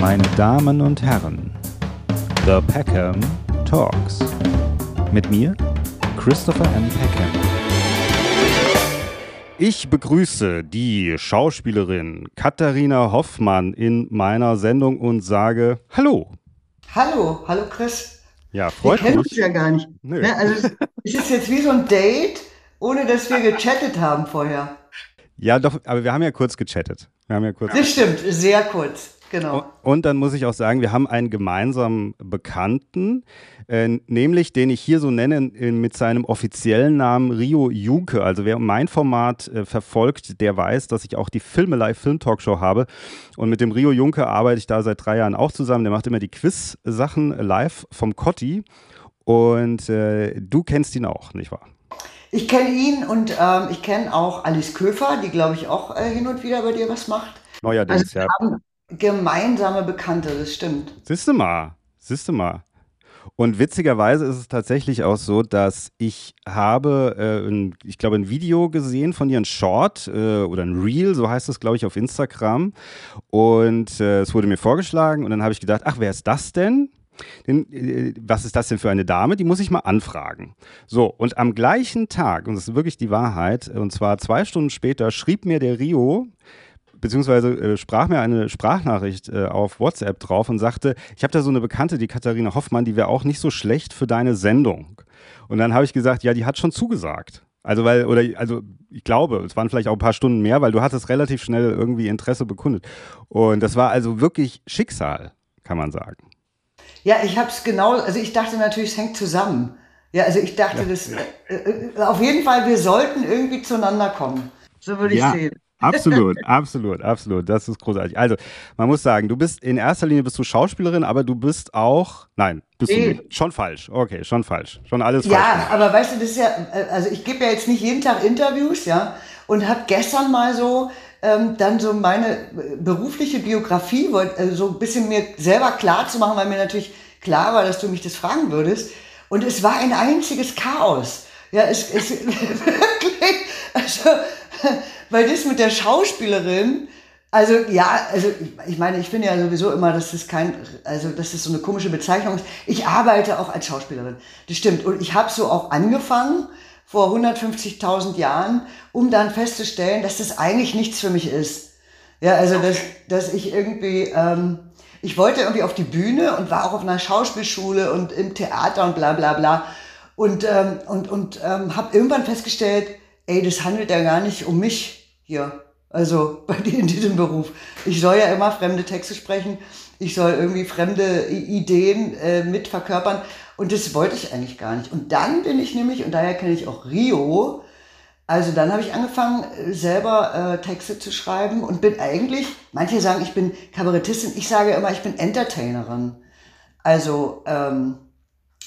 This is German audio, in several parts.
Meine Damen und Herren, The Peckham Talks. Mit mir, Christopher M. Peckham. Ich begrüße die Schauspielerin Katharina Hoffmann in meiner Sendung und sage Hallo. Hallo, hallo Chris. Ja, freut Wir kennen mich. uns ja gar nicht. Nö. Ne, also es- es ist jetzt wie so ein Date, ohne dass wir gechattet haben vorher. Ja, doch, aber wir haben ja kurz gechattet. Wir haben ja kurz. Das stimmt, sehr kurz. Genau. Und dann muss ich auch sagen, wir haben einen gemeinsamen Bekannten, äh, nämlich den ich hier so nenne äh, mit seinem offiziellen Namen Rio Junke. Also wer mein Format äh, verfolgt, der weiß, dass ich auch die Filmelei Film Talkshow habe. Und mit dem Rio Junke arbeite ich da seit drei Jahren auch zusammen. Der macht immer die Quiz-Sachen live vom Cotti. Und äh, du kennst ihn auch, nicht wahr? Ich kenne ihn und ähm, ich kenne auch Alice Köfer, die glaube ich auch äh, hin und wieder bei dir was macht. Neuerdings, Also ja. haben gemeinsame Bekannte, das stimmt. Siehste mal, siehste mal. Und witzigerweise ist es tatsächlich auch so, dass ich habe, äh, ein, ich glaube, ein Video gesehen von dir, ein Short äh, oder ein Reel, so heißt es, glaube ich, auf Instagram. Und äh, es wurde mir vorgeschlagen und dann habe ich gedacht, ach, wer ist das denn? Den, äh, was ist das denn für eine Dame? Die muss ich mal anfragen. So, und am gleichen Tag, und das ist wirklich die Wahrheit, und zwar zwei Stunden später, schrieb mir der Rio, beziehungsweise äh, sprach mir eine Sprachnachricht äh, auf WhatsApp drauf und sagte, ich habe da so eine Bekannte, die Katharina Hoffmann, die wäre auch nicht so schlecht für deine Sendung. Und dann habe ich gesagt, ja, die hat schon zugesagt. Also weil, oder also ich glaube, es waren vielleicht auch ein paar Stunden mehr, weil du hattest relativ schnell irgendwie Interesse bekundet. Und das war also wirklich Schicksal, kann man sagen. Ja, ich habe es genau, also ich dachte natürlich, es hängt zusammen. Ja, also ich dachte, das, äh, äh, auf jeden Fall, wir sollten irgendwie zueinander kommen. So würde ich Ja. sehen. Absolut, absolut, absolut. Das ist großartig. Also, man muss sagen, du bist in erster Linie bist du Schauspielerin, aber du bist auch, nein, bist du Nee. nicht. Schon falsch. Okay, schon falsch. Schon alles Ja, falsch. aber weißt du, das ist ja, äh, also ich gebe ja jetzt nicht jeden Tag Interviews, ja, und habe gestern mal so ähm, dann so meine äh, berufliche Biografie äh, so ein bisschen mir selber klar zu machen, weil mir natürlich klar war, dass du mich das fragen würdest. Und es war ein einziges Chaos. Ja, es, es wirklich, also, weil das mit der Schauspielerin, also ja, also ich- meine, ich finde ja sowieso immer, dass das kein, also dass das so eine komische Bezeichnung ist. Ich arbeite auch als Schauspielerin, das stimmt. Und ich habe so auch angefangen vor 150.000 Jahren, um dann festzustellen, dass das eigentlich nichts für mich ist. Ja, also dass, dass ich irgendwie, ähm, ich wollte irgendwie auf die Bühne und war auch auf einer Schauspielschule und im Theater und bla bla bla. Und, ähm, und, und ähm, habe irgendwann festgestellt, ey, das handelt ja gar nicht um mich hier. Also bei dir in diesem Beruf. Ich soll ja immer fremde Texte sprechen. Ich soll irgendwie fremde Ideen äh, mit verkörpern. Und das wollte ich eigentlich gar nicht. Und dann bin ich nämlich, und daher kenne ich auch Rio, also dann habe ich angefangen, äh, selber äh, Texte zu schreiben und bin eigentlich, manche sagen, ich bin Kabarettistin, ich sage immer, ich bin Entertainerin. Also, ähm,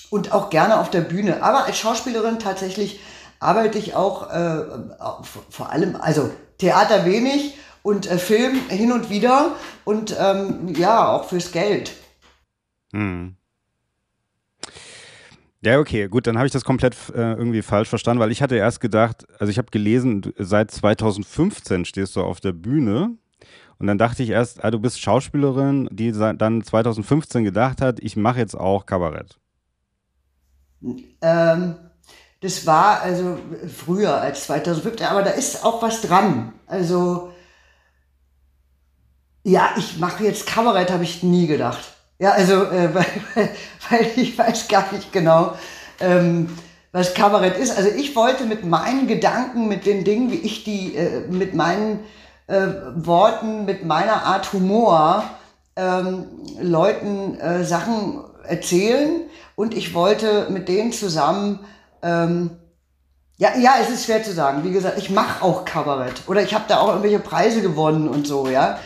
und auch gerne auf der Bühne. Aber als Schauspielerin tatsächlich arbeite ich auch äh, auf- vor allem, also Theater wenig und äh, Film hin und wieder und ähm, ja, auch fürs Geld. Hm. Ja, okay, gut, dann habe ich das komplett äh, irgendwie falsch verstanden, weil ich hatte erst gedacht, also ich habe gelesen, seit 2015 stehst du auf der Bühne und dann dachte ich erst, ah, du bist Schauspielerin, die dann 2015 gedacht hat, ich mache jetzt auch Kabarett. Ähm, das war also früher als 2015, aber da ist auch was dran. Also, ja, ich mache jetzt Kabarett, habe ich nie gedacht. Ja, also, äh, weil, weil ich weiß gar nicht genau, ähm, was Kabarett ist. Also ich wollte mit meinen Gedanken, mit den Dingen, wie ich die, äh, mit meinen äh, Worten, mit meiner Art Humor ähm, Leuten äh, Sachen erzählen und ich wollte mit denen zusammen, ähm, ja, ja, es ist schwer zu sagen. Wie gesagt, ich mache auch Kabarett oder ich habe da auch irgendwelche Preise gewonnen und so, ja.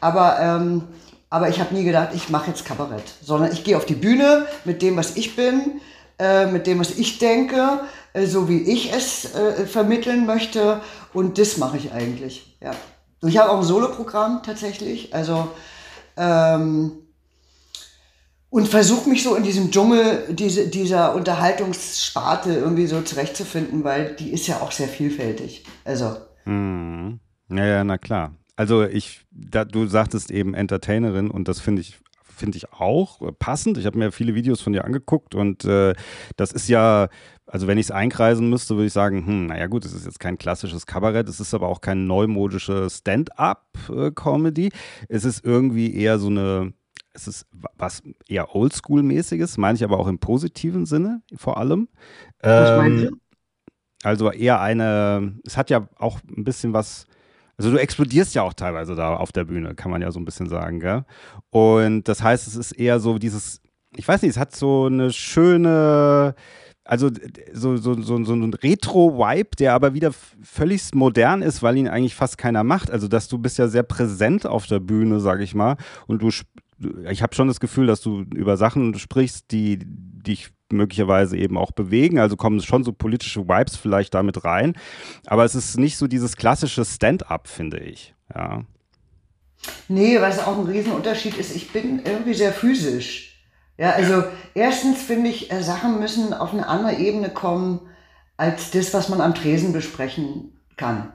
Aber, ähm, aber ich habe nie gedacht, ich mache jetzt Kabarett, sondern ich gehe auf die Bühne mit dem, was ich bin, äh, mit dem, was ich denke, äh, so wie ich es äh, vermitteln möchte und das mache ich eigentlich, ja. Ich habe auch ein Soloprogramm tatsächlich, also ähm, und versuche mich so in diesem Dschungel diese, dieser Unterhaltungssparte irgendwie so zurechtzufinden, weil die ist ja auch sehr vielfältig. Also, Hm. Ja, ja, na klar. also ich, da, du sagtest eben Entertainerin und das finde ich finde ich auch passend. Ich habe mir viele Videos von dir angeguckt und äh, das ist ja, also wenn ich es einkreisen müsste, würde ich sagen, hm, naja gut, es ist jetzt kein klassisches Kabarett, es ist aber auch kein neumodische Stand-up-Comedy. Es ist irgendwie eher so eine, es ist was eher Oldschool-mäßiges, meine ich aber auch im positiven Sinne vor allem. Ähm, also eher eine, es hat ja auch ein bisschen was, also du explodierst ja auch teilweise da auf der Bühne, kann man ja so ein bisschen sagen, gell? Und das heißt, es ist eher so dieses, ich weiß nicht, es hat so eine schöne, also so, so, so, so ein Retro-Vibe, der aber wieder völlig modern ist, weil ihn eigentlich fast keiner macht. Also, dass du bist ja sehr präsent auf der Bühne, sag ich mal, und du, ich habe schon das Gefühl, dass du über Sachen sprichst, die dich möglicherweise eben auch bewegen. Also kommen schon so politische Vibes vielleicht damit rein. Aber es ist nicht so dieses klassische Stand-up, finde ich. Ja. Nee, was auch ein Riesenunterschied ist, ich bin irgendwie sehr physisch. Ja, also erstens finde ich, äh, Sachen müssen auf eine andere Ebene kommen, als das, was man am Tresen besprechen kann.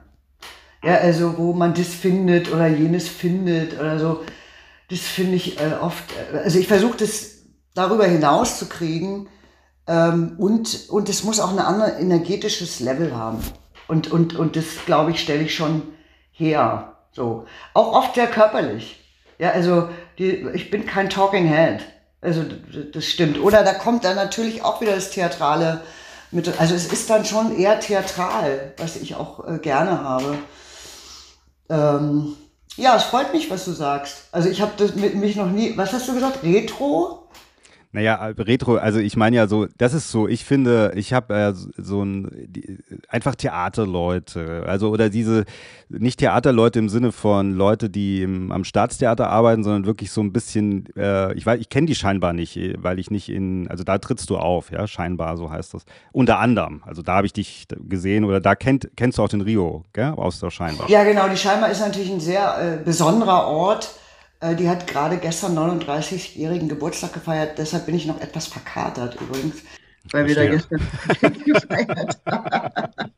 Ja, also wo man das findet oder jenes findet oder so. Das finde ich äh, oft, äh, also ich versuche das darüber hinaus zu kriegen ähm, und, und es muss auch ein anderes energetisches Level haben. Und, und, und das, glaube ich, stelle ich schon her. So. Auch oft sehr körperlich. Ja, also die, ich bin kein Talking Head. Also das stimmt. Oder da kommt dann natürlich auch wieder das Theatrale mit. Also es ist dann schon eher theatral, was ich auch äh, gerne habe. Ähm, ja, es freut mich, was du sagst. Also ich habe das mit mich noch nie. Was hast du gesagt? Retro? Naja, Retro, also ich meine ja so, das ist so, ich finde, ich habe äh, so ein, die, einfach Theaterleute, also oder diese, nicht Theaterleute im Sinne von Leute, die im, am Staatstheater arbeiten, sondern wirklich so ein bisschen, äh, ich weiß, ich kenne die scheinbar nicht, weil ich nicht in, also da trittst du auf, ja, scheinbar, so heißt das. Unter anderem, also da habe ich dich gesehen oder da kennt, kennst du auch den Rio, gell, aus der Scheinbar. Ja, genau, die Scheinbar ist natürlich ein sehr äh, besonderer Ort äh, die hat gerade gestern 39-jährigen Geburtstag gefeiert, deshalb bin ich noch etwas verkatert übrigens, weil wir da gestern gefeiert haben.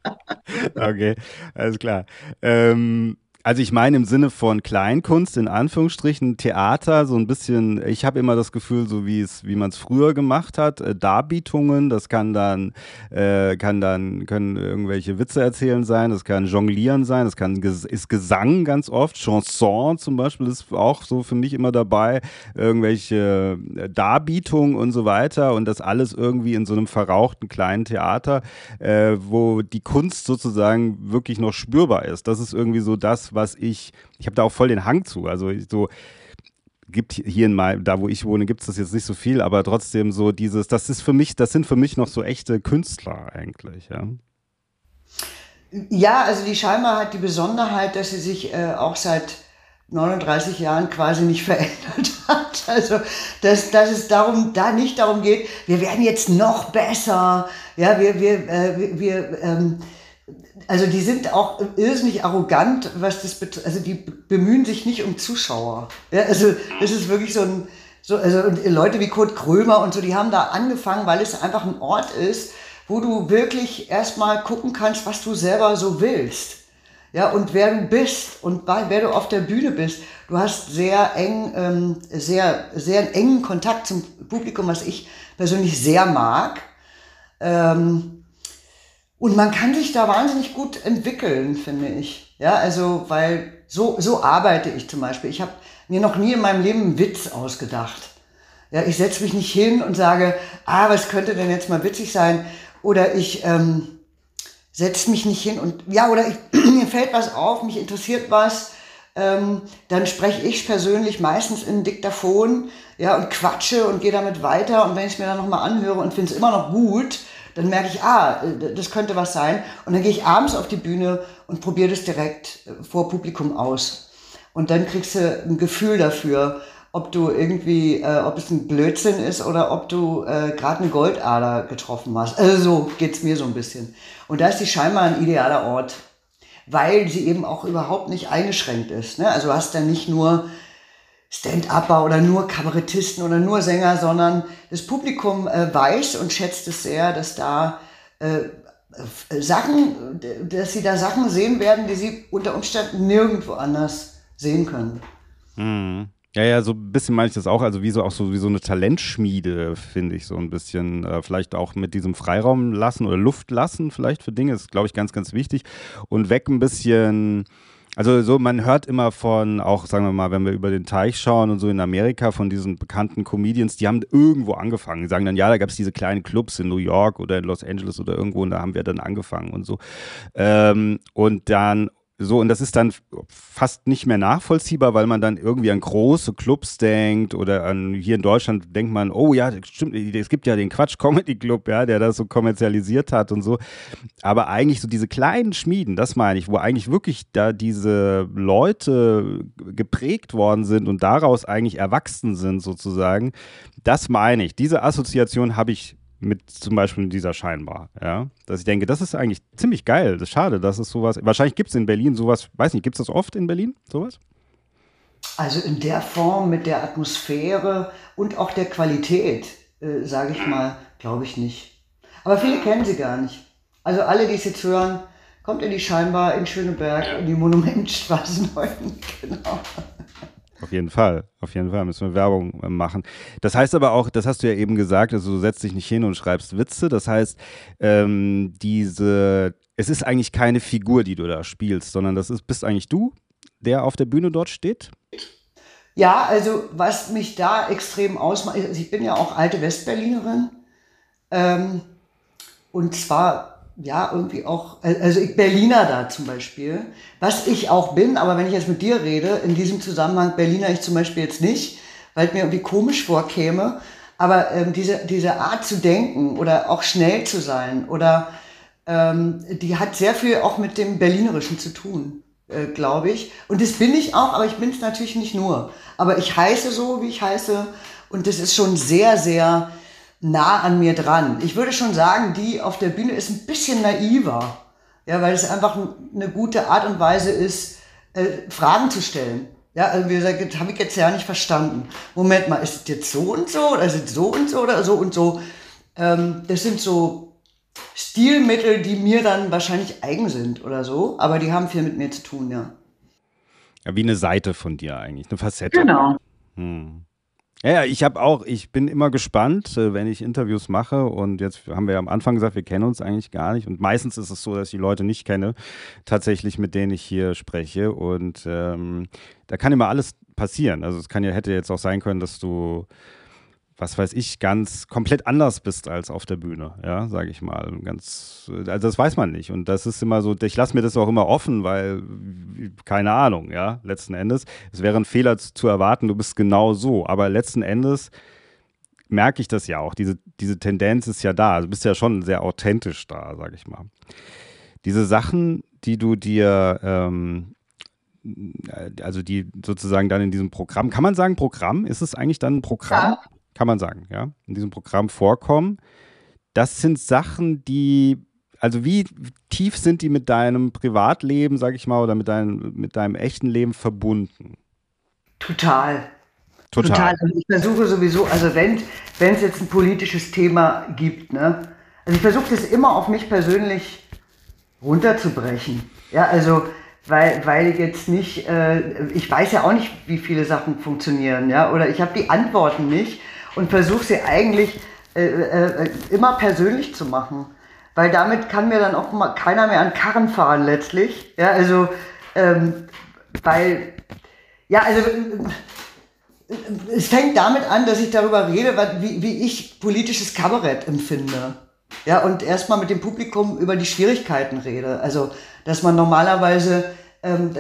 Okay, alles klar. Ähm, also ich meine im Sinne von Kleinkunst, in Anführungsstrichen, Theater, so ein bisschen, ich habe immer das Gefühl, so wie es, wie man es früher gemacht hat, äh, Darbietungen, das kann dann, äh, kann dann, können irgendwelche Witze erzählen sein, das kann Jonglieren sein, das kann, ist Gesang ganz oft, Chanson zum Beispiel ist auch so für mich immer dabei, irgendwelche äh, Darbietungen und so weiter und das alles irgendwie in so einem verrauchten kleinen Theater, äh, wo die Kunst sozusagen wirklich noch spürbar ist. Das ist irgendwie so das, was ich, ich habe da auch voll den Hang zu. Also so gibt hier in mein, da wo ich wohne, gibt es das jetzt nicht so viel, aber trotzdem so dieses, das ist für mich, das sind für mich noch so echte Künstler eigentlich, ja. Ja, also die Scheinbar hat die Besonderheit, dass sie sich äh, auch seit 39 Jahren quasi nicht verändert hat. Also, dass, dass es darum, da nicht darum geht, wir werden jetzt noch besser, ja, wir, wir, äh, wir ähm, also die sind auch irrsinnig arrogant, was das betrifft. Also die bemühen sich nicht um Zuschauer. Ja, also es ist wirklich so ein, so, also Leute wie Kurt Krömer und so, die haben da angefangen, weil es einfach ein Ort ist, wo du wirklich erstmal gucken kannst, was du selber so willst. Ja, und wer du bist und wer du auf der Bühne bist. Du hast sehr eng, ähm, sehr, sehr engen Kontakt zum Publikum, was ich persönlich sehr mag. Ähm, und man kann sich da wahnsinnig gut entwickeln, finde ich. Ja, also, weil so, so arbeite ich zum Beispiel. Ich habe mir noch nie in meinem Leben einen Witz ausgedacht. Ja, ich setze mich nicht hin und sage, ah, was könnte denn jetzt mal witzig sein? Oder ich ähm, setze mich nicht hin und, ja, oder ich, mir fällt was auf, mich interessiert was, ähm, dann spreche ich persönlich meistens in Diktaphon, ja, und quatsche und gehe damit weiter. Und wenn ich es mir dann nochmal anhöre und finde es immer noch gut, dann merke ich, ah, das könnte was sein. Und dann gehe ich abends auf die Bühne und probiere das direkt äh, vor Publikum aus. Und dann kriegst du ein Gefühl dafür, ob du irgendwie, äh, ob es ein Blödsinn ist oder ob du äh, gerade eine Goldader getroffen hast. Also so geht's mir so ein bisschen. Und da ist die scheinbar ein idealer Ort, weil sie eben auch überhaupt nicht eingeschränkt ist. Ne? Also du hast dann nicht nur Stand-Upper oder nur Kabarettisten oder nur Sänger, sondern das Publikum äh, weiß und schätzt es sehr, dass da äh, Sachen, dass sie da Sachen sehen werden, die sie unter Umständen nirgendwo anders sehen können. Mhm. Ja, ja, so ein bisschen meine ich das auch, also wie so auch so wie so eine Talentschmiede, finde ich so ein bisschen. Äh, vielleicht auch mit diesem Freiraum lassen oder Luft lassen, vielleicht für Dinge, ist, glaube ich, ganz, ganz wichtig. Und weg ein bisschen. Also so, man hört immer von, auch sagen wir mal, wenn wir über den Teich schauen und so in Amerika, von diesen bekannten Comedians, die haben irgendwo angefangen. Die sagen dann, ja, da gab es diese kleinen Clubs in New York oder in Los Angeles oder irgendwo und da haben wir dann angefangen und so. Ähm, und dann, so, und das ist dann fast nicht mehr nachvollziehbar, weil man dann irgendwie an große Clubs denkt oder an, hier in Deutschland denkt man, oh ja, stimmt, es gibt ja den Quatsch Comedy Club, ja, der das so kommerzialisiert hat und so. Aber eigentlich so diese kleinen Schmieden, das meine ich, wo eigentlich wirklich da diese Leute geprägt worden sind und daraus eigentlich erwachsen sind sozusagen, das meine ich. Diese Assoziation habe ich mit zum Beispiel dieser Scheinbar, ja. Dass ich denke, das ist eigentlich ziemlich geil. Das ist schade, dass es sowas. Wahrscheinlich gibt es in Berlin sowas, weiß nicht, gibt es das oft in Berlin, sowas? Also in der Form mit der Atmosphäre und auch der Qualität, äh, sage ich mal, glaube ich nicht. Aber viele kennen sie gar nicht. Also alle, die es jetzt hören, kommt in die Scheinbar in Schöneberg, in die Monumentstraße 9. genau. Auf jeden Fall, auf jeden Fall müssen wir Werbung äh, machen. Das heißt aber auch, das hast du ja eben gesagt, also du setzt dich nicht hin und schreibst Witze. Das heißt, ähm, diese, es ist eigentlich keine Figur, die du da spielst, sondern das ist, bist eigentlich du, der auf der Bühne dort steht? Ja, also was mich da extrem ausmacht, ich bin ja auch alte Westberlinerin. Ähm, und zwar ja, irgendwie auch, also ich Berliner da zum Beispiel, was ich auch bin, aber wenn ich jetzt mit dir rede, in diesem Zusammenhang Berliner ich zum Beispiel jetzt nicht, weil es mir irgendwie komisch vorkäme, aber ähm, diese, diese Art zu denken oder auch schnell zu sein oder ähm, die hat sehr viel auch mit dem Berlinerischen zu tun, äh, glaube ich. Und das bin ich auch, aber ich bin es natürlich nicht nur. Aber ich heiße so, wie ich heiße und das ist schon sehr, sehr nah an mir dran. Ich würde schon sagen, die auf der Bühne ist ein bisschen naiver. Ja, weil es einfach eine gute Art und Weise ist, äh, Fragen zu stellen. Ja, also wie gesagt, das habe ich jetzt ja nicht verstanden. Moment mal, ist es jetzt so und so oder ist es so und so oder so und so? Ähm, das sind so Stilmittel, die mir dann wahrscheinlich eigen sind oder so, aber die haben viel mit mir zu tun, ja. Ja, wie eine Seite von dir eigentlich, eine Facette. Genau. Hm. Ja, ich habe auch, ich bin immer gespannt, äh, wenn ich Interviews mache. Und jetzt haben wir ja am Anfang gesagt, wir kennen uns eigentlich gar nicht. Und meistens ist es so, dass ich die Leute nicht kenne, tatsächlich mit denen ich hier spreche. Und ähm, da kann immer alles passieren. Also es kann ja, hätte jetzt auch sein können, dass du was weiß ich, ganz komplett anders bist als auf der Bühne, ja, sage ich mal. Ganz, also das weiß man nicht. Und das ist immer so, ich lasse mir das auch immer offen, weil, keine Ahnung, ja, letzten Endes. Es wäre ein Fehler zu, erwarten, du bist genau so. Aber letzten Endes merke ich das ja auch. Diese, diese Tendenz ist ja da. Also du bist ja schon sehr authentisch da, sage ich mal. Diese Sachen, die du dir, ähm, also die sozusagen dann in diesem Programm, kann man sagen Programm? Ist es eigentlich dann ein Programm? Ja kann man sagen, ja, in diesem Programm vorkommen. Das sind Sachen, die, also wie tief sind die mit deinem Privatleben, sag ich mal, oder mit deinem, mit deinem echten Leben verbunden? Total. Total. Total. Also ich versuche sowieso, also wenn es jetzt ein politisches Thema gibt, ne, also ich versuche das immer auf mich persönlich runterzubrechen. Ja, also weil, weil ich jetzt nicht, äh, ich weiß ja auch nicht, wie viele Sachen funktionieren, ja, oder ich habe die Antworten nicht und versuche sie eigentlich äh, äh, immer persönlich zu machen. Weil damit kann mir dann auch mal keiner mehr an Karren fahren letztlich. Ja, also, ähm, weil, ja, also, äh, es fängt damit an, dass ich darüber rede, wie, wie ich politisches Kabarett empfinde. Ja, und erstmal mit dem Publikum über die Schwierigkeiten rede. Also, dass man normalerweise ähm,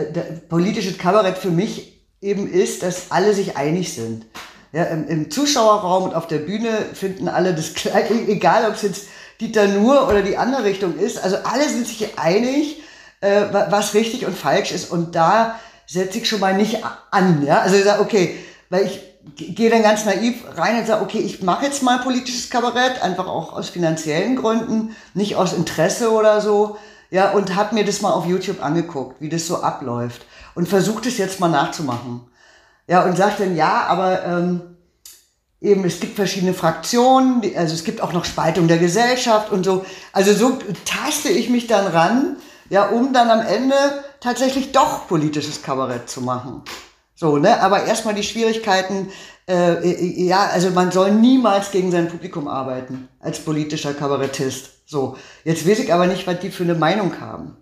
politisches Kabarett für mich eben ist, dass alle sich einig sind. Ja, im, im, Zuschauerraum und auf der Bühne finden alle das gleiche, egal ob es jetzt Dieter Nuhr oder die andere Richtung ist. Also alle sind sich einig, äh, was richtig und falsch ist. Und da setze ich schon mal nicht an. Ja? Also ich sage, okay, weil ich gehe dann ganz naiv rein und sage, okay, ich mache jetzt mal politisches Kabarett, einfach auch aus finanziellen Gründen, nicht aus Interesse oder so. Ja, und habe mir das mal auf YouTube angeguckt, wie das so abläuft. Und versucht es jetzt mal nachzumachen. Ja, und sagt dann, ja, aber ähm, eben, es gibt verschiedene Fraktionen, also es gibt auch noch Spaltung der Gesellschaft und so. Also so taste ich mich dann ran, ja, um dann am Ende tatsächlich doch politisches Kabarett zu machen. So, ne? Aber erstmal die Schwierigkeiten, äh, ja, also man soll niemals gegen sein Publikum arbeiten als politischer Kabarettist. So, jetzt weiß ich aber nicht, was die für eine Meinung haben.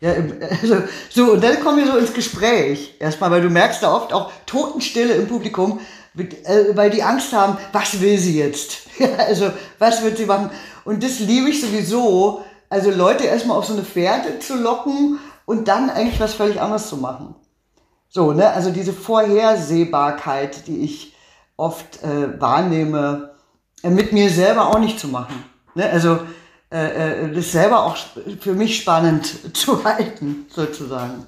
Ja, also, so, und dann kommen wir so ins Gespräch. Erstmal, weil du merkst da oft auch Totenstille im Publikum, äh, weil die Angst haben, was will sie jetzt? Ja, also, was wird sie machen? Und das liebe ich sowieso, also Leute erstmal auf so eine Fährte zu locken und dann eigentlich was völlig anderes zu machen. So, ne, also diese Vorhersehbarkeit, die ich oft äh, wahrnehme, äh, mit mir selber auch nicht zu machen. Ne? Also, äh, äh, das selber auch für mich spannend zu halten, sozusagen.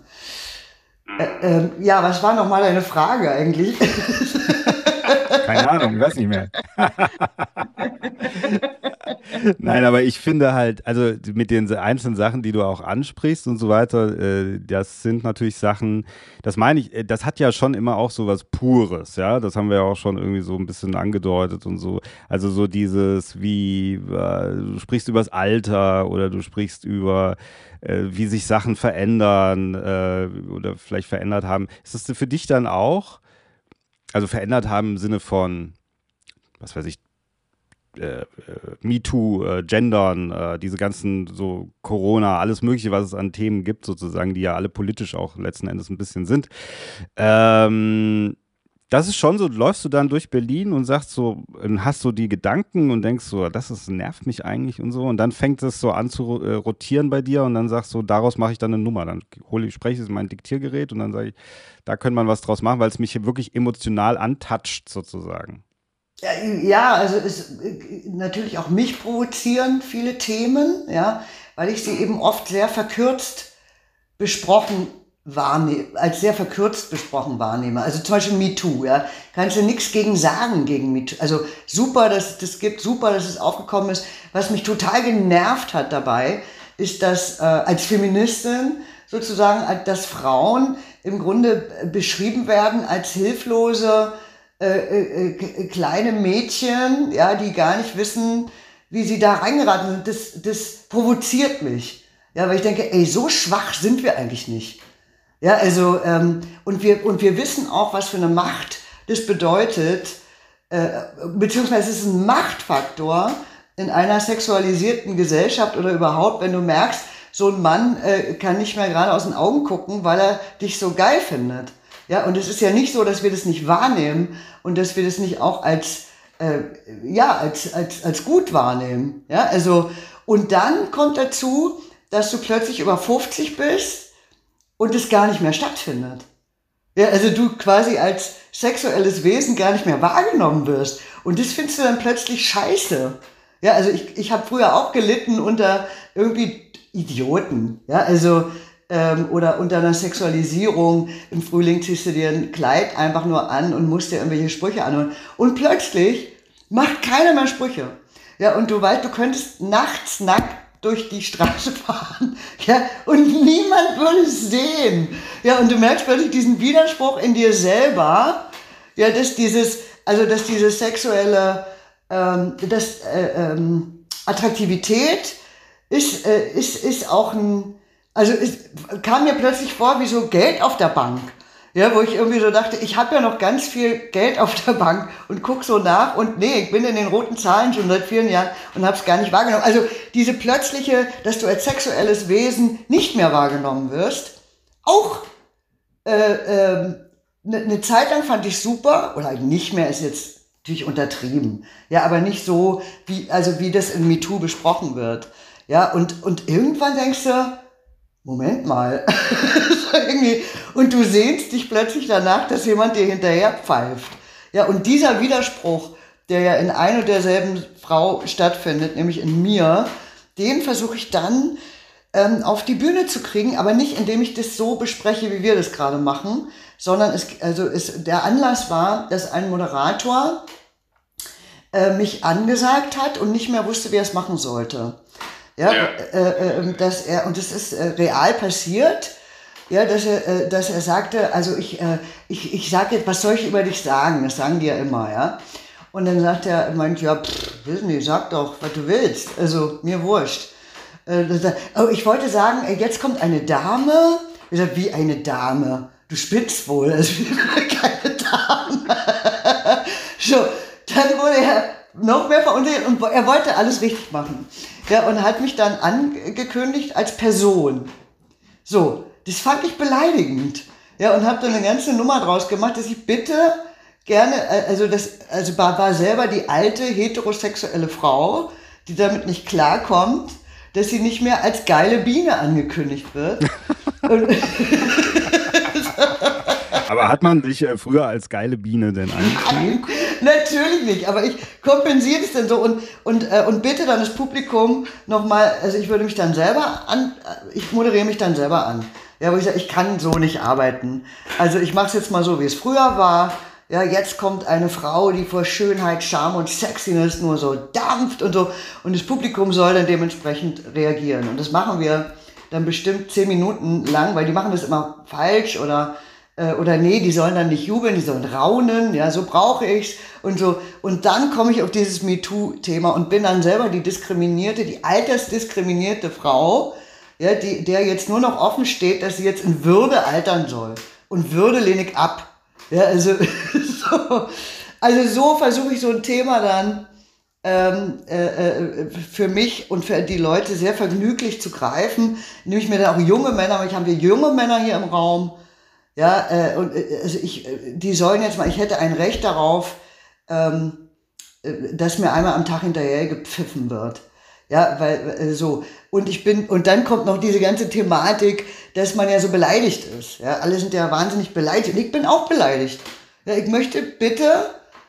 Äh, äh, ja, was war nochmal deine Frage eigentlich? Keine Ahnung, ich weiß nicht mehr. Nein, aber ich finde halt, also mit den einzelnen Sachen, die du auch ansprichst und so weiter, äh, das sind natürlich Sachen, das meine ich, äh, das hat ja schon immer auch so was Pures, ja. Das haben wir ja auch schon irgendwie so ein bisschen angedeutet und so. Also so dieses, wie, äh, du sprichst über das Alter oder du sprichst über äh, wie sich Sachen verändern äh, oder vielleicht verändert haben. Ist das für dich dann auch, also verändert haben im Sinne von, was weiß ich, äh, äh, MeToo, äh, Gendern, äh, diese ganzen so Corona, alles Mögliche, was es an Themen gibt, sozusagen, die ja alle politisch auch letzten Endes ein bisschen sind. Ähm, das ist schon so, läufst du dann durch Berlin und sagst so, hast so die Gedanken und denkst so, das ist, nervt mich eigentlich und so. Und dann fängt es so an zu äh, rotieren bei dir und dann sagst du, daraus mache ich dann eine Nummer. Dann hole ich, spreche ich mein Diktiergerät und dann sage ich, da könnte man was draus machen, weil es mich wirklich emotional antatscht sozusagen. Ja, also es natürlich auch mich provozieren viele Themen, ja, weil ich sie eben oft sehr verkürzt besprochen wahrnehme, als sehr verkürzt besprochen wahrnehme. Also zum Beispiel MeToo, ja, kannst du nichts gegen sagen gegen MeToo. Also super, dass es das gibt, super, dass es aufgekommen ist. Was mich total genervt hat dabei, ist, dass äh, als Feministin sozusagen, dass Frauen im Grunde beschrieben werden als hilflose äh, äh, äh, kleine Mädchen, ja, die gar nicht wissen, wie sie da reingeraten sind. Das, das provoziert mich. Ja, weil ich denke, ey, so schwach sind wir eigentlich nicht. Ja, also, ähm, und, wir, und wir wissen auch, was für eine Macht das bedeutet, äh, beziehungsweise es ist ein Machtfaktor in einer sexualisierten Gesellschaft oder überhaupt, wenn du merkst, so ein Mann äh, kann nicht mehr gerade aus den Augen gucken, weil er dich so geil findet. Ja, und es ist ja nicht so, dass wir das nicht wahrnehmen und dass wir das nicht auch als, äh, ja, als, als, als gut wahrnehmen. Ja, also, und dann kommt dazu, dass du plötzlich über 50 bist und es gar nicht mehr stattfindet. Ja, also du quasi als sexuelles Wesen gar nicht mehr wahrgenommen wirst. Und das findest du dann plötzlich scheiße. Ja, also ich, ich habe früher auch gelitten unter irgendwie Idioten. Ja, also ähm, oder unter einer Sexualisierung. Im Frühling ziehst du dir ein Kleid einfach nur an und musst dir irgendwelche Sprüche anhören. Und plötzlich macht keiner mehr Sprüche. Ja, und du weißt, du könntest nachts nackt durch die Straße fahren, ja, und niemand würde es sehen. Ja, und du merkst plötzlich diesen Widerspruch in dir selber, ja, dass dieses, also dass diese sexuelle, ähm, das, äh, ähm, Attraktivität ist, äh, ist, ist auch ein, also es kam mir plötzlich vor wie so Geld auf der Bank. Ja, wo ich irgendwie so dachte, ich habe ja noch ganz viel Geld auf der Bank und guck so nach und nee, ich bin in den roten Zahlen schon seit vielen Jahren und habe es gar nicht wahrgenommen. Also diese plötzliche, dass du als sexuelles Wesen nicht mehr wahrgenommen wirst, auch eine äh, äh, ne Zeit lang fand ich super oder nicht mehr ist jetzt natürlich untertrieben, ja, aber nicht so wie also wie das in MeToo besprochen wird, ja und und irgendwann denkst du Moment mal. und du sehnst dich plötzlich danach, dass jemand dir hinterher pfeift. Ja, und dieser Widerspruch, der ja in ein und derselben Frau stattfindet, nämlich in mir, den versuche ich dann ähm, auf die Bühne zu kriegen, aber nicht indem ich das so bespreche, wie wir das gerade machen, sondern es, also es, der Anlass war, dass ein Moderator äh, mich angesagt hat und nicht mehr wusste, wie er es machen sollte. Ja, ja. Äh, äh, dass er, und das ist äh, real passiert, ja, dass er, äh, dass er sagte, also ich, äh, ich, ich sage jetzt, was soll ich über dich sagen? Das sagen die ja immer, ja. Und dann sagt er, meint, ja, pff, wissen die, sag doch, was du willst. Also, mir wurscht. Äh, oh, ich wollte sagen, jetzt kommt eine Dame Ich sag, wie eine Dame. Du spitzt wohl, also keine Dame. so, dann wurde er noch mehr verunsichert und er wollte alles richtig machen. Ja, und hat mich dann angekündigt als Person. So, das fand ich beleidigend. Ja, und habe dann eine ganze Nummer draus gemacht, dass ich bitte gerne, äh, also das, also war, war selber die alte heterosexuelle Frau, die damit nicht klarkommt, dass sie nicht mehr als geile Biene angekündigt wird. aber hat man dich äh, früher als geile Biene denn angekündigt? Natürlich nicht, aber ich kompensiere es dann so und, und, äh, und bitte dann das Publikum nochmal, also ich würde mich dann selber an, äh, ich moderiere mich dann selber an. Ja, wo ich sage, ich kann so nicht arbeiten. Also ich mache es jetzt mal so, wie es früher war. Ja, jetzt kommt eine Frau, die vor Schönheit, Charme und Sexiness nur so dampft und so. Und das Publikum soll dann dementsprechend reagieren. Und das machen wir dann bestimmt zehn Minuten lang, weil die machen das immer falsch oder äh, oder nee, die sollen dann nicht jubeln, die sollen raunen, ja, so brauche ich's und so. Und dann komme ich auf dieses MeToo-Thema und bin dann selber die diskriminierte, die altersdiskriminierte Frau, ja, die, der jetzt nur noch offen steht, dass sie jetzt in Würde altern soll. Und Würde lehne ich ab. Ja, also, so, also so versuche ich so ein Thema dann ähm, äh, äh, für mich und für die Leute sehr vergnüglich zu greifen. Nehme ich mir dann auch junge Männer, ich habe hier junge Männer hier im Raum. Ja, äh, und äh, also ich, äh, die sollen jetzt mal, ich hätte ein Recht darauf, ähm, äh, dass mir einmal am Tag hinterher gepfiffen wird. Ja, weil äh, so. Und ich bin, und dann kommt noch diese ganze Thematik, dass man ja so beleidigt ist. Ja, alle sind ja wahnsinnig beleidigt. Ich bin auch beleidigt. Ja, ich möchte bitte,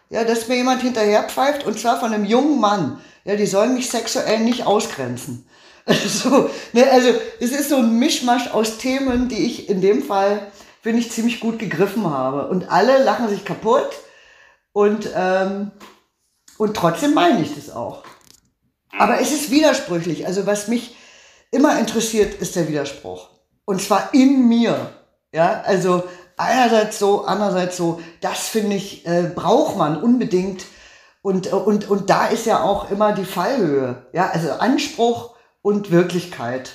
ja, dass mir jemand hinterher pfeift, und zwar von einem jungen Mann. Ja, die sollen mich sexuell nicht ausgrenzen. Also, ne, also, es ist so ein Mischmasch aus Themen, die ich in dem Fall, finde ich, ziemlich gut gegriffen habe. Und alle lachen sich kaputt. Und, ähm, und trotzdem meine ich das auch. Aber es ist widersprüchlich. Also was mich immer interessiert, ist der Widerspruch. Und zwar in mir. Ja, also einerseits so, andererseits so. Das finde ich, äh, braucht man unbedingt. Und, und, und da ist ja auch immer die Fallhöhe. Ja, also Anspruch und Wirklichkeit.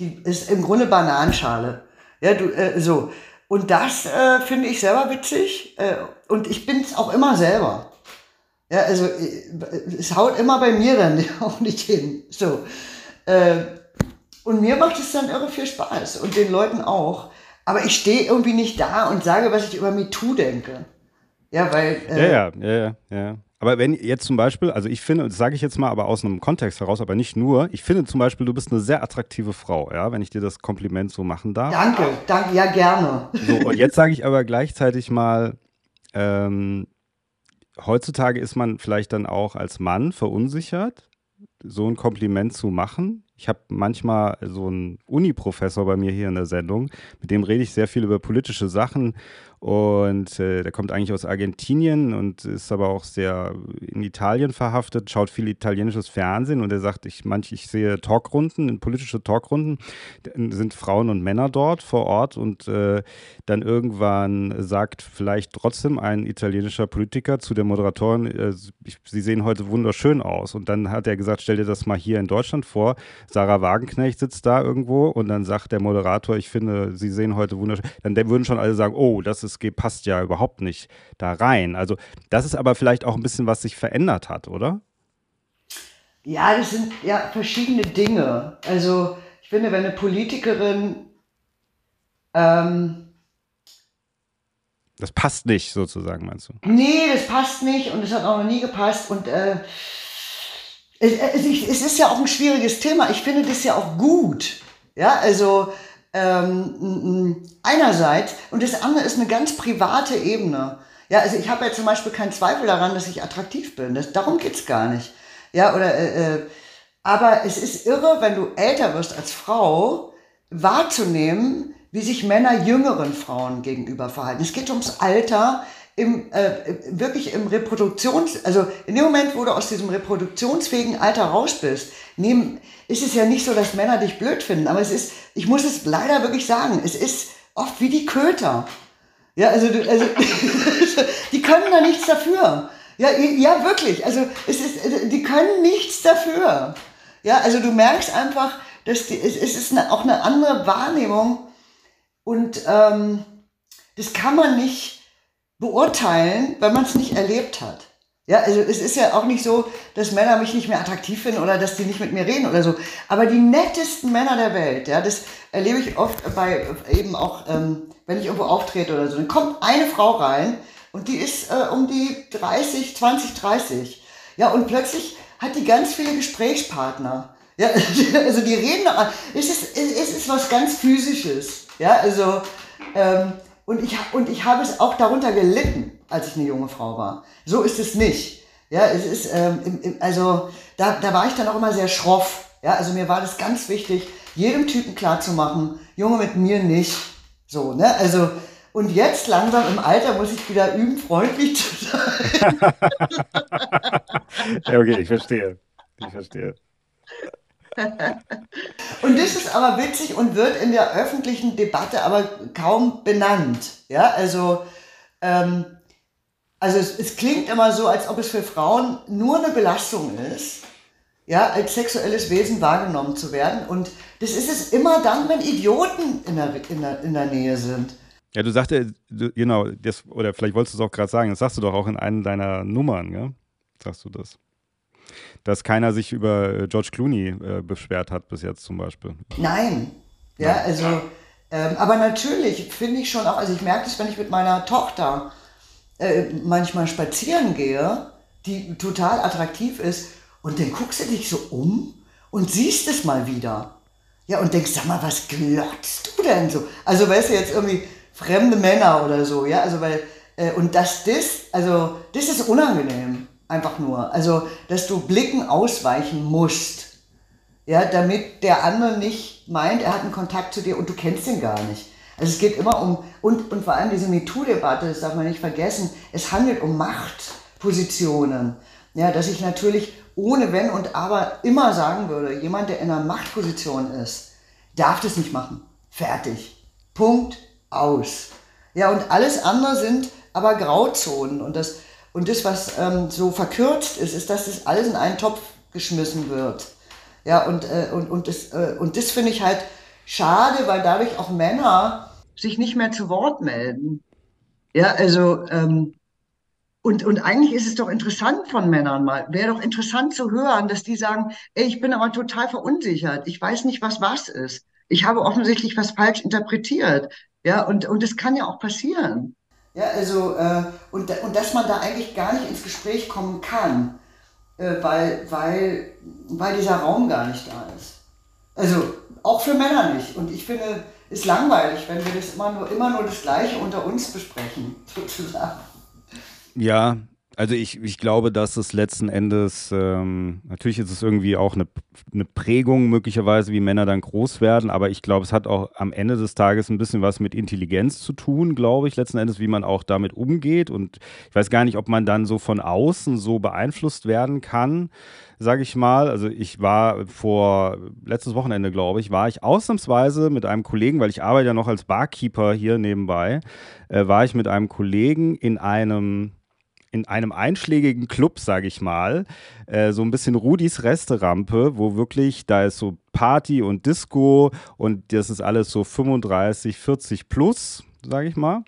Die ist im Grunde Bananenschale. Ja, du, äh, so. Und das äh, finde ich selber witzig. Äh, und ich bin es auch immer selber. Ja, also äh, es haut immer bei mir dann auch nicht hin. So. Äh, und mir macht es dann irre viel Spaß und den Leuten auch. Aber ich stehe irgendwie nicht da und sage, was ich über MeToo denke. Ja, weil. Äh, ja, ja, ja, ja. Aber wenn jetzt zum Beispiel, also ich finde, das sage ich jetzt mal, aber aus einem Kontext heraus, aber nicht nur, ich finde zum Beispiel, du bist eine sehr attraktive Frau, ja, wenn ich dir das Kompliment so machen darf. Danke, danke, ja, gerne. So, und jetzt sage ich aber gleichzeitig mal, ähm, heutzutage ist man vielleicht dann auch als Mann verunsichert, so ein Kompliment zu machen. Ich habe manchmal so einen Uni-Professor bei mir hier in der Sendung, mit dem rede ich sehr viel über politische Sachen und äh, der kommt eigentlich aus Argentinien und ist aber auch sehr in Italien verhaftet, schaut viel italienisches Fernsehen und er sagt, ich manch, ich sehe Talkrunden, politische Talkrunden, sind Frauen und Männer dort vor Ort und äh, dann irgendwann sagt vielleicht trotzdem ein italienischer Politiker zu der Moderatorin, äh, sie sehen heute wunderschön aus. Und dann hat er gesagt, stell dir das mal hier in Deutschland vor. Sarah Wagenknecht sitzt da irgendwo und dann sagt der Moderator, ich finde, sie sehen heute wunderschön. Dann würden schon alle sagen, oh, das ist SG passt ja überhaupt nicht da rein. Also das ist aber vielleicht auch ein bisschen, was sich verändert hat, oder? Ja, das sind ja verschiedene Dinge. Also ich finde, wenn eine Politikerin ähm, das passt nicht, sozusagen, meinst du? Nee, das passt nicht und es hat auch noch nie gepasst. Und äh, es, es, ist ja auch ein schwieriges Thema. Ich finde das ja auch gut. Ja, also ähm, einerseits und das andere ist eine ganz private Ebene. Ja, also ich habe ja zum Beispiel keinen Zweifel daran, dass ich attraktiv bin. Das, darum geht's gar nicht. Ja, oder äh, äh, aber es ist irre, wenn du älter wirst als Frau, wahrzunehmen, wie sich Männer jüngeren Frauen gegenüber verhalten. Es geht ums Alter, im, äh, wirklich im Reproduktions, also in dem Moment, wo du aus diesem reproduktionsfähigen Alter raus bist, nehmen, ist es ja nicht so, dass Männer dich blöd finden, aber es ist, ich muss es leider wirklich sagen, es ist oft wie die Köter. Ja, also, also die können da nichts dafür. Ja, ja, wirklich. Also es ist, die können nichts dafür. Ja, also du merkst einfach, dass die, es ist eine, auch eine andere Wahrnehmung Und ähm, das kann man nicht beurteilen, wenn man es nicht erlebt hat. Ja, also es ist ja auch nicht so, dass Männer mich nicht mehr attraktiv finden oder dass die nicht mit mir reden oder so. Aber die nettesten Männer der Welt, ja, das erlebe ich oft bei eben auch, ähm, wenn ich irgendwo auftrete oder so. Dann kommt eine Frau rein und die ist äh, um die 30, 20, 30. Ja, und plötzlich hat die ganz viele Gesprächspartner. Ja, also die reden, es ist, es ist was ganz Physisches. Ja, also, ähm, und ich, und ich habe es auch darunter gelitten, als ich eine junge Frau war. So ist es nicht. Ja, es ist, ähm, im, also da, da war ich dann auch immer sehr schroff. Ja, also mir war das ganz wichtig, jedem Typen klarzumachen, Junge mit mir nicht. So, ne? Also, und jetzt langsam im Alter muss ich wieder üben, freundlich zu sein. ja, okay, ich verstehe. Ich verstehe. Und das ist aber witzig und wird in der öffentlichen Debatte aber kaum benannt. Ja, also, ähm, also es, es, klingt immer so, als ob es für Frauen nur eine Belastung ist, ja, als sexuelles Wesen wahrgenommen zu werden. Und das ist es immer dann, wenn Idioten in der, in der, in der Nähe sind. Ja, du sagte, genau, das, oder vielleicht wolltest du es auch gerade sagen, das sagst du doch auch in einer deiner Nummern, ja? Sagst du das? Dass keiner sich über äh, George Clooney äh, beschwert hat bis jetzt zum Beispiel. Nein. Ja, also, ähm, aber natürlich finde ich schon auch, also ich merke das, wenn ich mit meiner Tochter äh, manchmal spazieren gehe, die total attraktiv ist, und dann guckst du dich so um und siehst es mal wieder. Ja, und denkst, sag mal, was glotzt du denn so? Also, weißt du, jetzt irgendwie fremde Männer oder so, ja, also, weil, äh, und dass das, also, das ist unangenehm. Einfach nur. Also, dass du Blicken ausweichen musst. Ja, damit der andere nicht meint, er hat einen Kontakt zu dir und du kennst ihn gar nicht. Also es geht immer um, und, und vor allem diese MeToo-Debatte, das darf man nicht vergessen, es handelt um Machtpositionen. Ja, dass ich natürlich ohne Wenn und Aber immer sagen würde, jemand, der in einer Machtposition ist, darf das nicht machen. Fertig. Punkt aus. Ja, und alles andere sind aber Grauzonen. Und das, und das, was ähm, so verkürzt ist, ist, dass das alles in einen Topf geschmissen wird. Ja, und, äh, und, und das, äh, und das finde ich halt schade, weil dadurch auch Männer sich nicht mehr zu Wort melden. Ja, also, ähm, und, und eigentlich ist es doch interessant von Männern mal, wäre doch interessant zu hören, dass die sagen, ey, ich bin aber total verunsichert, ich weiß nicht, was was ist. Ich habe offensichtlich was falsch interpretiert. Ja, und, und das kann ja auch passieren. Ja, also, äh, und, und dass man da eigentlich gar nicht ins Gespräch kommen kann, äh, weil, weil, weil dieser Raum gar nicht da ist. Also, auch für Männer nicht. Und ich finde, ist langweilig, wenn wir das immer nur, immer nur das Gleiche unter uns besprechen, sozusagen. Ja, also ich, ich glaube, dass es letzten Endes, ähm, natürlich ist es irgendwie auch eine, eine Prägung möglicherweise, wie Männer dann groß werden, aber ich glaube, es hat auch am Ende des Tages ein bisschen was mit Intelligenz zu tun, glaube ich, letzten Endes, wie man auch damit umgeht. Und ich weiß gar nicht, ob man dann so von außen so beeinflusst werden kann, sage ich mal. Also ich war vor letztes Wochenende, glaube ich, war ich ausnahmsweise mit einem Kollegen, weil ich arbeite ja noch als Barkeeper hier nebenbei, äh, war ich mit einem Kollegen in einem in einem einschlägigen Club, sage ich mal, äh, so ein bisschen Rudis Resterampe, wo wirklich, da ist so Party und Disco und das ist alles so 35, 40 plus, sage ich mal.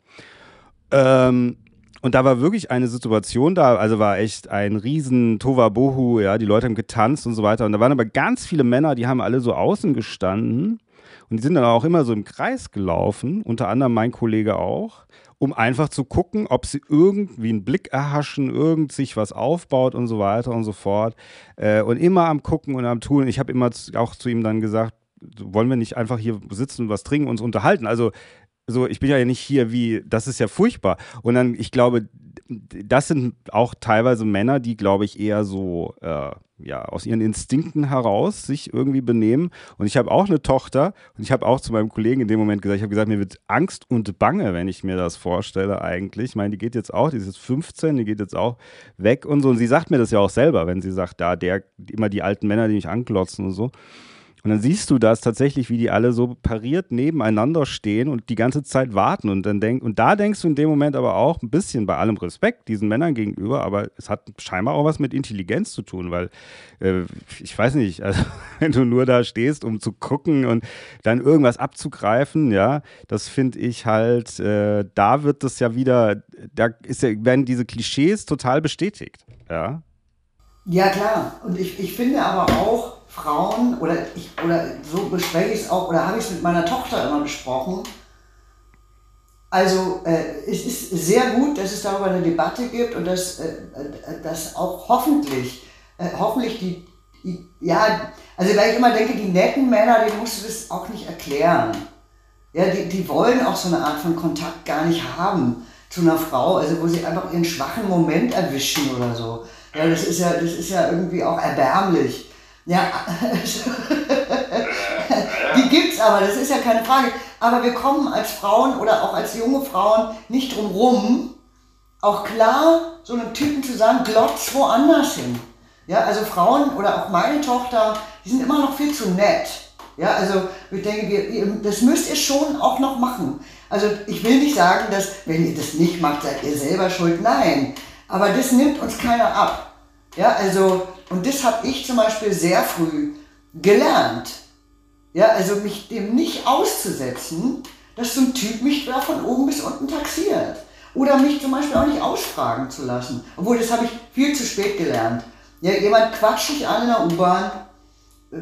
Ähm, und da war wirklich eine Situation da, also war echt ein riesen Tovabohu, ja, die Leute haben getanzt und so weiter. Und da waren aber ganz viele Männer, die haben alle so außen gestanden und die sind dann auch immer so im Kreis gelaufen, unter anderem mein Kollege auch um einfach zu gucken, ob sie irgendwie einen Blick erhaschen, irgend sich was aufbaut und so weiter und so fort. Äh, und immer am Gucken und am Tun. Ich habe immer auch zu ihm dann gesagt, wollen wir nicht einfach hier sitzen und was trinken, uns unterhalten? Also so, ich bin ja nicht hier wie, das ist ja furchtbar. Und dann, ich glaube, das sind auch teilweise Männer, die, glaube ich, eher so äh, ja, aus ihren Instinkten heraus sich irgendwie benehmen. Und ich habe auch eine Tochter und ich habe auch zu meinem Kollegen in dem Moment gesagt, ich habe gesagt, mir wird Angst und Bange, wenn ich mir das vorstelle eigentlich. Ich meine, die geht jetzt auch, die ist jetzt 15, die geht jetzt auch weg und so. Und sie sagt mir das ja auch selber, wenn sie sagt, da, der, immer die alten Männer, die mich anklotzen und so. Und dann siehst du das tatsächlich, wie die alle so pariert nebeneinander stehen und die ganze Zeit warten. Und dann denk, und da denkst du in dem Moment aber auch ein bisschen bei allem Respekt diesen Männern gegenüber, aber es hat scheinbar auch was mit Intelligenz zu tun, weil äh, ich weiß nicht, also, wenn du nur da stehst, um zu gucken und dann irgendwas abzugreifen, ja, das finde ich halt, äh, da wird das ja wieder, da ist ja, werden diese Klischees total bestätigt, ja. Ja, klar. Und ich, ich finde aber auch, Frauen, oder, ich, oder so bespreche ich es auch, oder habe ich es mit meiner Tochter immer besprochen. Also äh, es ist sehr gut, dass es darüber eine Debatte gibt und dass, äh, äh dass auch hoffentlich, äh, hoffentlich die, die, ja, also weil ich immer denke, die netten Männer, denen musst du das auch nicht erklären. Ja, die, die wollen auch so eine Art von Kontakt gar nicht haben zu einer Frau, also wo sie einfach ihren schwachen Moment erwischen oder so. Ja, das ist ja, das ist ja irgendwie auch erbärmlich. Ja, die gibt's aber, das ist ja keine Frage. Aber wir kommen als Frauen oder auch als junge Frauen nicht drum rum, auch klar so einem Typen zu sagen, glotz woanders hin. Ja, also Frauen oder auch meine Tochter, die sind immer noch viel zu nett. Ja, also ich denke, wir, das müsst ihr schon auch noch machen. Also ich will nicht sagen, dass wenn ihr das nicht macht, seid ihr selber schuld. Nein, aber das nimmt uns keiner ab. Ja, also und das habe ich zum Beispiel sehr früh gelernt. Ja, also mich dem nicht auszusetzen, dass so ein Typ mich da von oben bis unten taxiert. Oder mich zum Beispiel auch nicht ausfragen zu lassen. Obwohl, das habe ich viel zu spät gelernt. Ja, jemand quatscht dich an in der U-Bahn.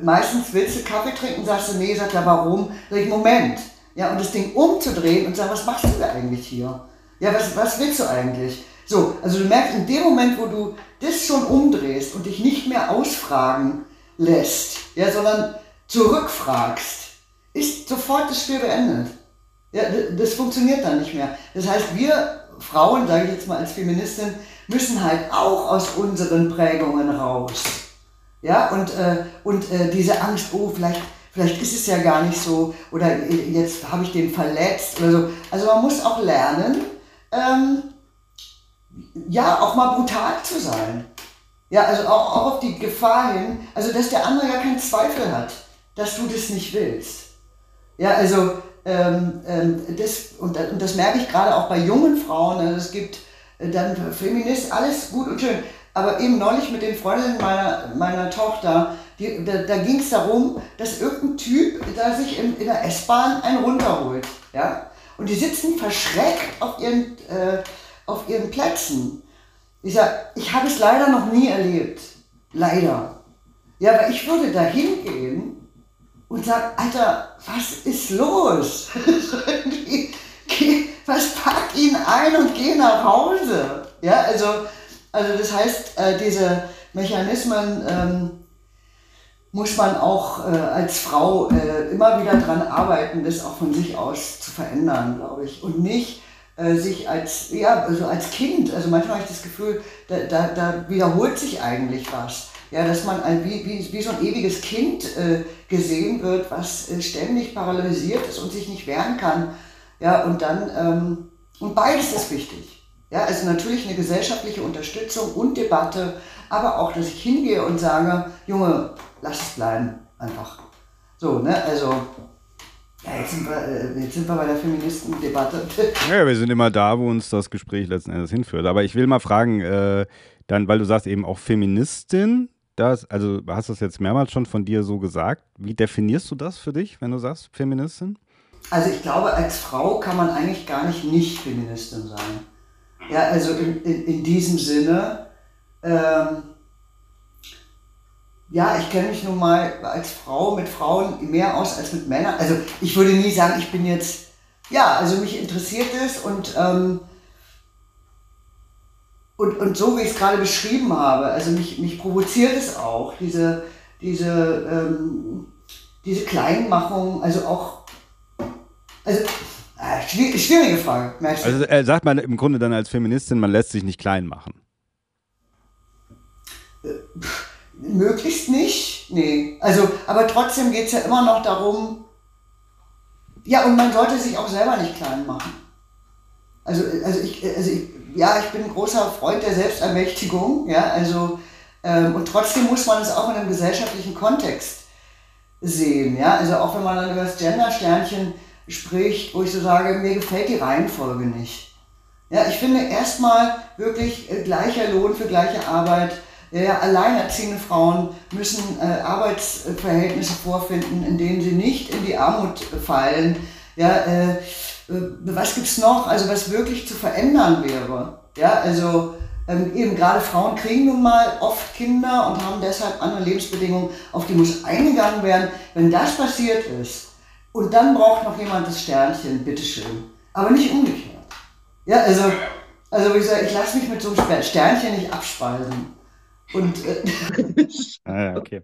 Meistens willst du Kaffee trinken, sagst du, nee, sagt er, warum? Sag ich, Moment. Ja, und das Ding umzudrehen und sagen, was machst du da eigentlich hier? Ja, was, was willst du eigentlich? So, also du merkst, in dem Moment, wo du das schon umdrehst und dich nicht mehr ausfragen lässt, ja, sondern zurückfragst, ist sofort das Spiel beendet. Ja, das funktioniert dann nicht mehr. Das heißt, wir Frauen, sage ich jetzt mal als Feministin, müssen halt auch aus unseren Prägungen raus. Ja, und, äh, und äh, diese Angst, oh, vielleicht, vielleicht ist es ja gar nicht so, oder jetzt habe ich den verletzt oder so. Also man muss auch lernen, ähm, ja, auch mal brutal zu sein. Ja, also auch, auch auf die Gefahr hin, also dass der andere gar keinen Zweifel hat, dass du das nicht willst. Ja, also ähm, ähm, das, und, und das merke ich gerade auch bei jungen Frauen, ne, es gibt äh, dann Feminist, alles gut und schön, aber eben neulich mit den Freundinnen meiner, meiner Tochter, die, da, da ging es darum, dass irgendein Typ da sich in, in der S-Bahn einen runterholt. Ja? Und die sitzen verschreckt auf ihren äh, auf ihren Plätzen. Ich sage, ich habe es leider noch nie erlebt. Leider. Ja, aber ich würde da hingehen und sagen, Alter, was ist los? was packt ihn ein und geh nach Hause? Ja, also, also das heißt, äh, diese Mechanismen ähm, muss man auch äh, als Frau äh, immer wieder dran arbeiten, das auch von sich aus zu verändern, glaube ich. Und nicht äh, sich als, ja, also als Kind, also manchmal habe ich das Gefühl, da, da, da wiederholt sich eigentlich was. Ja, dass man ein, wie, wie, wie so ein ewiges Kind äh, gesehen wird, was äh, ständig paralysiert ist und sich nicht wehren kann. Ja, und dann, ähm, und beides ist wichtig. Ja, also natürlich eine gesellschaftliche Unterstützung und Debatte, aber auch, dass ich hingehe und sage, Junge, lass es bleiben, einfach. So, ne, also ja, jetzt sind, wir, äh, jetzt sind wir bei der Feministendebatte. Ja, wir sind immer da, wo uns das Gespräch letzten Endes hinführt. Aber ich will mal fragen, äh, dann, weil du sagst eben auch Feministin, das, also hast du das jetzt mehrmals schon von dir so gesagt. Wie definierst du das für dich, wenn du sagst Feministin? Also ich glaube, als Frau kann man eigentlich gar nicht nicht Feministin sein. Ja, also in, in, in diesem Sinne, ähm, ja, ich kenne mich nun mal als Frau mit Frauen mehr aus als mit Männern. Also ich würde nie sagen, ich bin jetzt, ja, also mich interessiert es und, ähm, und, und so wie ich es gerade beschrieben habe, also mich, mich provoziert es auch, diese, diese, ähm, diese Kleinmachung, also auch, also äh, schwierige Frage. Also äh, sagt man im Grunde dann als Feministin, man lässt sich nicht klein machen. Äh, pff Möglichst nicht, nee. Also, aber trotzdem geht es ja immer noch darum, ja, und man sollte sich auch selber nicht klein machen. Also, also, ich, also ich, ja, ich bin ein großer Freund der Selbstermächtigung, ja, also, ähm, und trotzdem muss man es auch in einem gesellschaftlichen Kontext sehen. Ja? Also auch wenn man dann über das Gender-Sternchen spricht, wo ich so sage, mir gefällt die Reihenfolge nicht. Ja, ich finde erstmal wirklich äh, gleicher Lohn für gleiche Arbeit. Ja, alleinerziehende Frauen müssen äh, Arbeitsverhältnisse vorfinden, in denen sie nicht in die Armut fallen. Ja, äh, äh was gibt's noch? Also was wirklich zu verändern wäre. Ja, also ähm, eben gerade Frauen kriegen nun mal oft Kinder und haben deshalb andere Lebensbedingungen, auf die muss eingegangen werden. Wenn das passiert ist und dann braucht noch jemand das Sternchen, bitteschön. Aber nicht umgekehrt. Ja, also, also ich sage, ich lasse mich mit so einem Sternchen nicht abspeisen. Und äh, ah, ja, okay.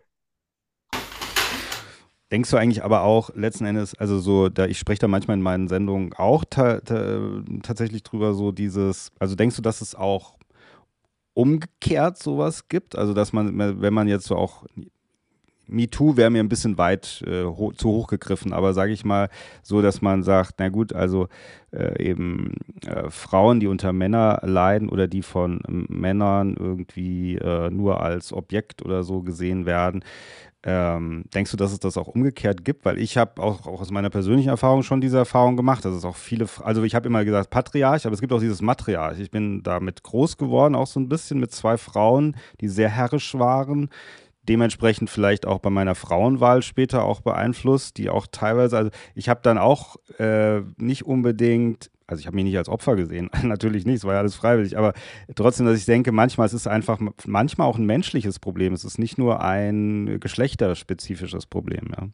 Denkst du eigentlich aber auch letzten Endes, also so, da ich spreche da manchmal in meinen Sendungen auch ta ta tatsächlich drüber, so dieses, also denkst du, dass es auch umgekehrt sowas gibt? Also dass man, wenn man jetzt so auch MeToo wäre mir ein bisschen weit äh, ho zu hoch gegriffen, aber sage ich mal so, dass man sagt, na gut, also äh, eben äh, Frauen, die unter Männer leiden oder die von Männern irgendwie äh, nur als Objekt oder so gesehen werden. Ähm, denkst du, dass es das auch umgekehrt gibt? Weil ich habe auch, auch, aus meiner persönlichen Erfahrung schon diese Erfahrung gemacht, dass es auch viele, also ich habe immer gesagt Patriarch, aber es gibt auch dieses Matriarch. Ich bin damit groß geworden, auch so ein bisschen mit zwei Frauen, die sehr herrisch waren, dementsprechend vielleicht auch bei meiner Frauenwahl später auch beeinflusst, die auch teilweise, also ich habe dann auch äh, nicht unbedingt, also ich habe mich nicht als Opfer gesehen, natürlich nicht, es war ja alles freiwillig, aber trotzdem, dass ich denke, manchmal ist es einfach, manchmal auch ein menschliches Problem, es ist nicht nur ein geschlechterspezifisches Problem, ja.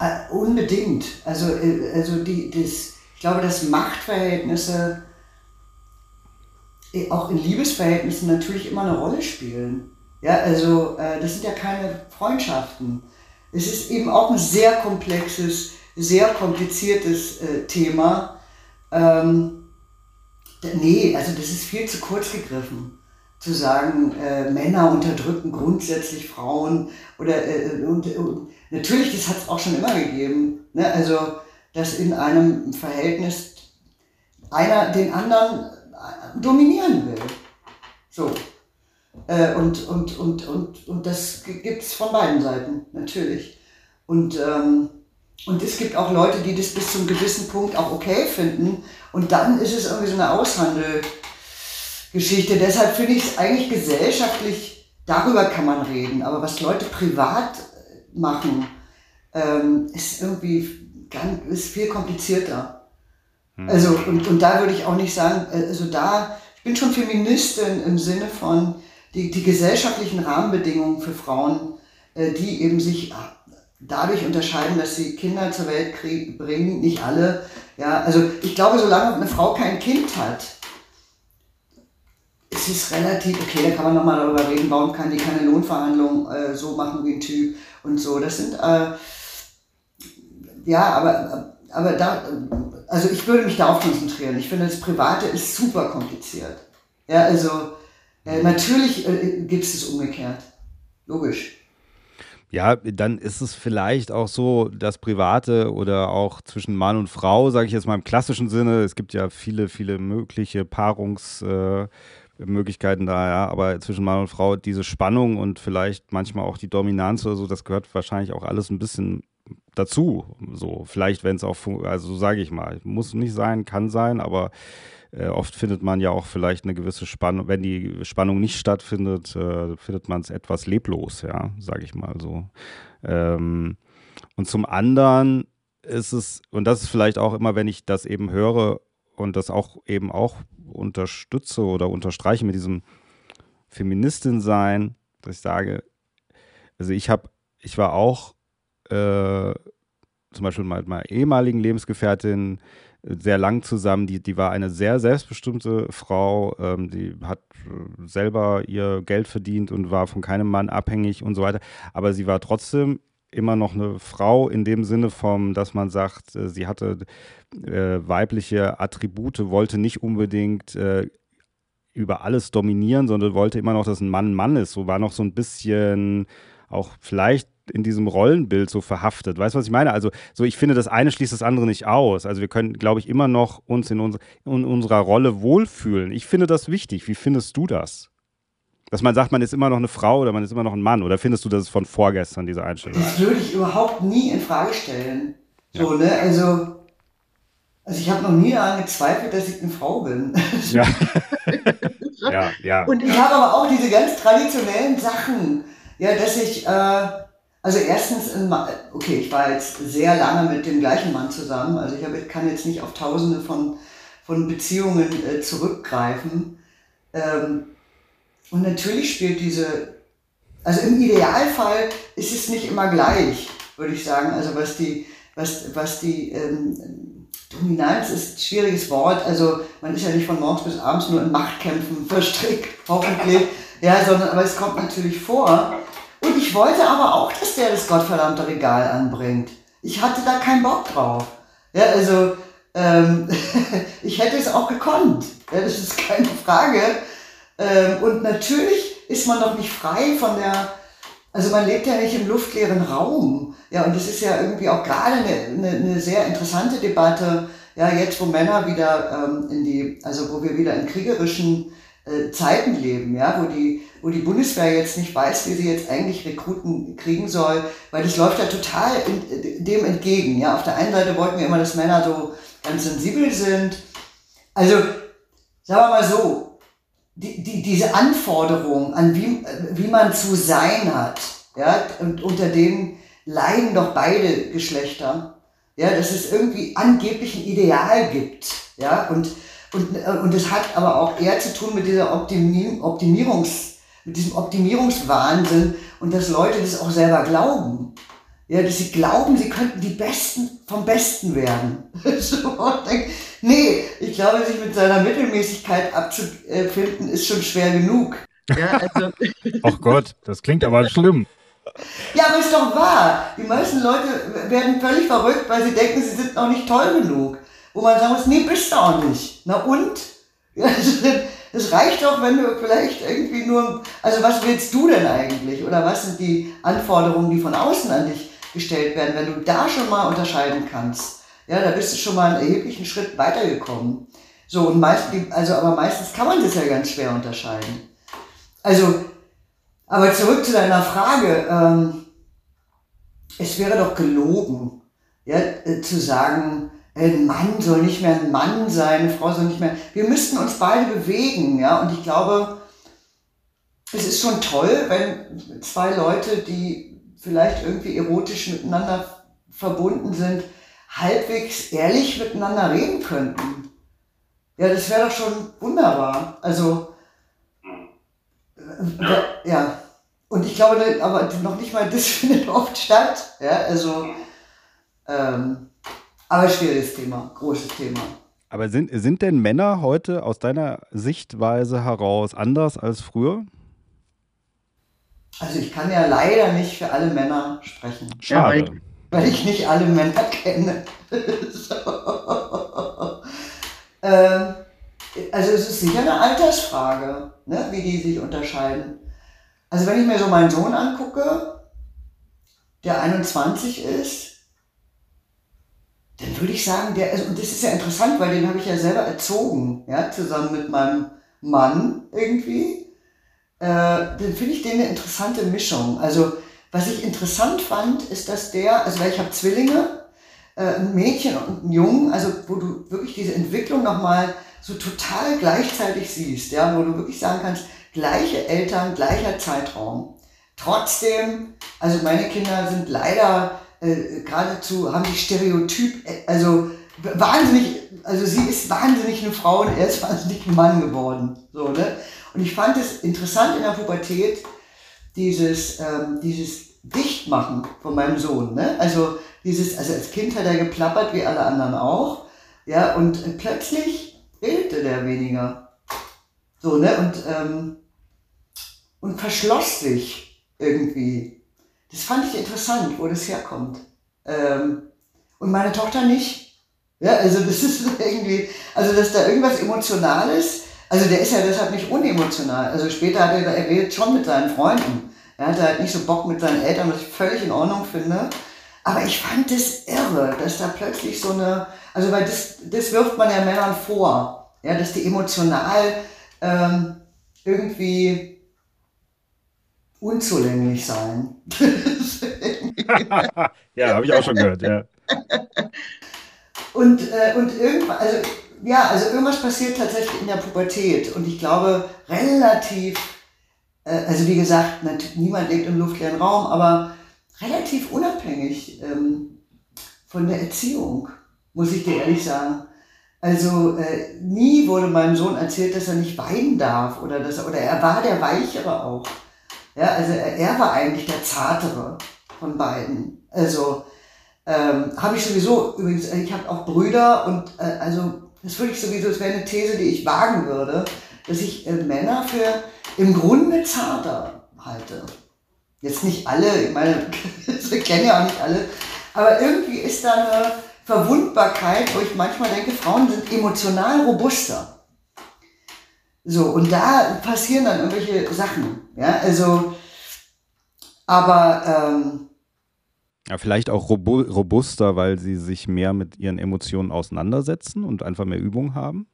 Uh, unbedingt. Also, äh, also die, das, ich glaube, dass Machtverhältnisse äh, auch in Liebesverhältnissen natürlich immer eine Rolle spielen. Ja, also äh, das sind ja keine Freundschaften. Es ist eben auch ein sehr komplexes, sehr kompliziertes äh, Thema. Ähm, nee, also das ist viel zu kurz gegriffen zu sagen, äh, Männer unterdrücken grundsätzlich Frauen oder äh, und, und, natürlich, das hat es auch schon immer gegeben. Ne? Also, dass in einem Verhältnis einer den anderen äh, dominieren will. So. Äh, und, und, und, und, und das gibt es von beiden Seiten, natürlich. Und, ähm, und es gibt auch Leute, die das bis zu einem gewissen Punkt auch okay finden. Und dann ist es irgendwie so eine Aushandelgeschichte. Deshalb finde ich es eigentlich gesellschaftlich, darüber kann man reden. Aber was Leute privat machen, ähm, ist irgendwie ganz, ist viel komplizierter. Hm. Also, und, und da würde ich auch nicht sagen, äh, also da, ich bin schon Feministin im Sinne von, die, die gesellschaftlichen Rahmenbedingungen für Frauen, äh, die eben sich äh, dadurch unterscheiden, dass sie Kinder zur Welt krieg, bringen, nicht alle. Ja, also ich glaube, solange eine Frau kein Kind hat, ist es relativ, okay, da kann man nochmal darüber reden, warum kann die keine Lohnverhandlungen äh, so machen wie ein Typ und so. Das sind, äh, ja, aber, aber da, also ich würde mich darauf konzentrieren. Ich finde, das Private ist super kompliziert. Ja, also äh, natürlich äh, gibt es es umgekehrt. Logisch. Ja, dann ist es vielleicht auch so, dass Private oder auch zwischen Mann und Frau, sage ich jetzt mal im klassischen Sinne, es gibt ja viele, viele mögliche Paarungsmöglichkeiten äh, da, ja, aber zwischen Mann und Frau diese Spannung und vielleicht manchmal auch die Dominanz oder so, das gehört wahrscheinlich auch alles ein bisschen dazu. So, vielleicht, wenn es auch, also so sage ich mal, muss nicht sein, kann sein, aber äh, oft findet man ja auch vielleicht eine gewisse Spannung, wenn die Spannung nicht stattfindet, äh, findet man es etwas leblos, ja, sage ich mal so. Ähm, und zum anderen ist es, und das ist vielleicht auch immer, wenn ich das eben höre und das auch eben auch unterstütze oder unterstreiche mit diesem Feministin sein, dass ich sage, also ich habe, ich war auch äh, zum Beispiel mit meiner ehemaligen Lebensgefährtin sehr lang zusammen. Die, die war eine sehr selbstbestimmte Frau, ähm, die hat äh, selber ihr Geld verdient und war von keinem Mann abhängig und so weiter. Aber sie war trotzdem immer noch eine Frau in dem Sinne vom, dass man sagt, äh, sie hatte äh, weibliche Attribute, wollte nicht unbedingt äh, über alles dominieren, sondern wollte immer noch, dass ein Mann ein Mann ist. So war noch so ein bisschen auch vielleicht in diesem Rollenbild so verhaftet. Weißt du, was ich meine? Also, so ich finde, das eine schließt das andere nicht aus. Also wir können, glaube ich, immer noch uns in, uns, in unserer Rolle wohlfühlen. Ich finde das wichtig. Wie findest du das? Dass man sagt, man ist immer noch eine Frau oder man ist immer noch ein Mann? Oder findest du, das ist von vorgestern, diese Einstellung? Das würde ich überhaupt nie in Frage stellen. So, ja. ne? Also, also ich habe noch nie daran gezweifelt, dass ich eine Frau bin. Ja. ja, ja. Und ich habe aber auch diese ganz traditionellen Sachen, ja, dass ich, äh, also erstens, okay, ich war jetzt sehr lange mit dem gleichen Mann zusammen, also ich kann jetzt nicht auf tausende von, von Beziehungen äh, zurückgreifen. Ähm, und natürlich spielt diese, also im Idealfall ist es nicht immer gleich, würde ich sagen. Also was die, was, was die ähm, Dominanz ist ein schwieriges Wort. Also man ist ja nicht von morgens bis abends nur in Machtkämpfen verstrickt, hoffentlich. Ja, sondern, aber es kommt natürlich vor. Und ich wollte aber auch, dass der das gottverdammte Regal anbringt. Ich hatte da keinen Bock drauf. Ja, also ähm, ich hätte es auch gekonnt. Ja, das ist keine Frage. Ähm, und natürlich ist man doch nicht frei von der, also man lebt ja nicht im luftleeren Raum. Ja, und das ist ja irgendwie auch gerade eine, eine, eine sehr interessante Debatte, ja, jetzt wo Männer wieder ähm, in die, also wo wir wieder in kriegerischen äh, Zeiten leben, ja, wo die, wo die Bundeswehr jetzt nicht weiß, wie sie jetzt eigentlich Rekruten kriegen soll, weil das läuft ja total in, dem entgegen, ja. Auf der einen Seite wollten wir immer, dass Männer so ganz sensibel sind. Also, sagen wir mal so, die, die, diese Anforderung an wie, wie man zu sein hat, ja, und unter denen leiden doch beide Geschlechter, ja, dass es irgendwie angeblich ein Ideal gibt, ja, und, und, und es hat aber auch eher zu tun mit dieser Optimierungs, mit diesem Optimierungswahnsinn und dass Leute das auch selber glauben. Ja, dass sie glauben, sie könnten die Besten vom Besten werden. so, nee, ich glaube, sich mit seiner Mittelmäßigkeit abzufinden, ist schon schwer genug. Ja, also. Ach Gott, das klingt aber schlimm. Ja, aber ist doch wahr. Die meisten Leute werden völlig verrückt, weil sie denken, sie sind noch nicht toll genug. Wo man sagen muss, nee, bist du auch nicht. Na und? Es reicht doch, wenn du vielleicht irgendwie nur, also was willst du denn eigentlich? Oder was sind die Anforderungen, die von außen an dich gestellt werden. Wenn du da schon mal unterscheiden kannst, ja, da bist du schon mal einen erheblichen Schritt weitergekommen. So, und meistens, also, aber meistens kann man das ja ganz schwer unterscheiden. Also, aber zurück zu deiner Frage, ähm, es wäre doch gelogen, ja, äh, zu sagen, ein Mann soll nicht mehr ein Mann sein, eine Frau soll nicht mehr. Wir müssten uns beide bewegen, ja, und ich glaube, es ist schon toll, wenn zwei Leute, die vielleicht irgendwie erotisch miteinander verbunden sind, halbwegs ehrlich miteinander reden könnten. Ja, das wäre doch schon wunderbar. Also, äh, ja. Und ich glaube, aber noch nicht mal das findet oft statt. Ja, also, ähm, aber schwieriges Thema, großes Thema. Aber sind, sind denn Männer heute aus deiner Sichtweise heraus anders als früher? Also ich kann ja leider nicht für alle Männer sprechen. Schade. weil, ich, weil ich nicht alle Männer kenne. so. ähm, also es ist sicher eine Altersfrage, ne, wie die sich unterscheiden. Also wenn ich mir so meinen Sohn angucke, der 21 ist, dann würde ich sagen, der, also, und das ist ja interessant, weil den habe ich ja selber erzogen, ja, zusammen mit meinem Mann irgendwie äh, dann finde ich den eine interessante Mischung. Also was ich interessant fand, ist, dass der, also weil ich habe Zwillinge, äh, ein Mädchen und ein Jungen, also wo du wirklich diese Entwicklung nochmal so total gleichzeitig siehst, ja, wo du wirklich sagen kannst, gleiche Eltern, gleicher Zeitraum. Trotzdem, also meine Kinder sind leider äh, geradezu, haben die Stereotyp, äh, also wahnsinnig, also sie ist wahnsinnig eine Frau und er ist wahnsinnig ein Mann geworden. So, ne? Und ich fand es interessant in der Pubertät, dieses, ähm, dieses Dichtmachen von meinem Sohn. Ne? Also dieses, also als Kind hat er geplappert wie alle anderen auch. Ja, und plötzlich redete der weniger. So, ne? Und, ähm, und verschloss sich irgendwie. Das fand ich interessant, wo das herkommt. Ähm, und meine Tochter nicht. Ja, also das ist irgendwie, also dass da irgendwas Emotionales also der ist ja deshalb nicht unemotional. Also später hat er, er redet schon mit seinen Freunden. Er hatte halt nicht so Bock mit seinen Eltern, was ich völlig in Ordnung finde. Aber ich fand das irre, dass da plötzlich so eine, also weil das, das wirft man ja Männern vor, ja, dass die emotional ähm, irgendwie unzulänglich sein. ja, habe ich auch schon gehört, ja. Und, äh, und irgendwann, also ja, also irgendwas passiert tatsächlich in der Pubertät und ich glaube relativ, äh, also wie gesagt, niemand lebt im luftleeren Raum, aber relativ unabhängig ähm, von der Erziehung, muss ich dir ehrlich sagen. Also äh, nie wurde meinem Sohn erzählt, dass er nicht weinen darf oder dass er, oder er war der Weichere auch. Ja, also er, er war eigentlich der Zartere von beiden. Also ähm, habe ich sowieso übrigens, äh, ich habe auch Brüder und äh, also das würde ich sowieso, das wäre eine These, die ich wagen würde, dass ich äh, Männer für im Grunde zarter halte. Jetzt nicht alle, ich meine, wir kennen ja auch nicht alle, aber irgendwie ist da eine Verwundbarkeit, wo ich manchmal denke, Frauen sind emotional robuster. So, und da passieren dann irgendwelche Sachen. Ja, also, aber. Ähm, ja, vielleicht auch robuster, weil sie sich mehr mit ihren Emotionen auseinandersetzen und einfach mehr Übung haben?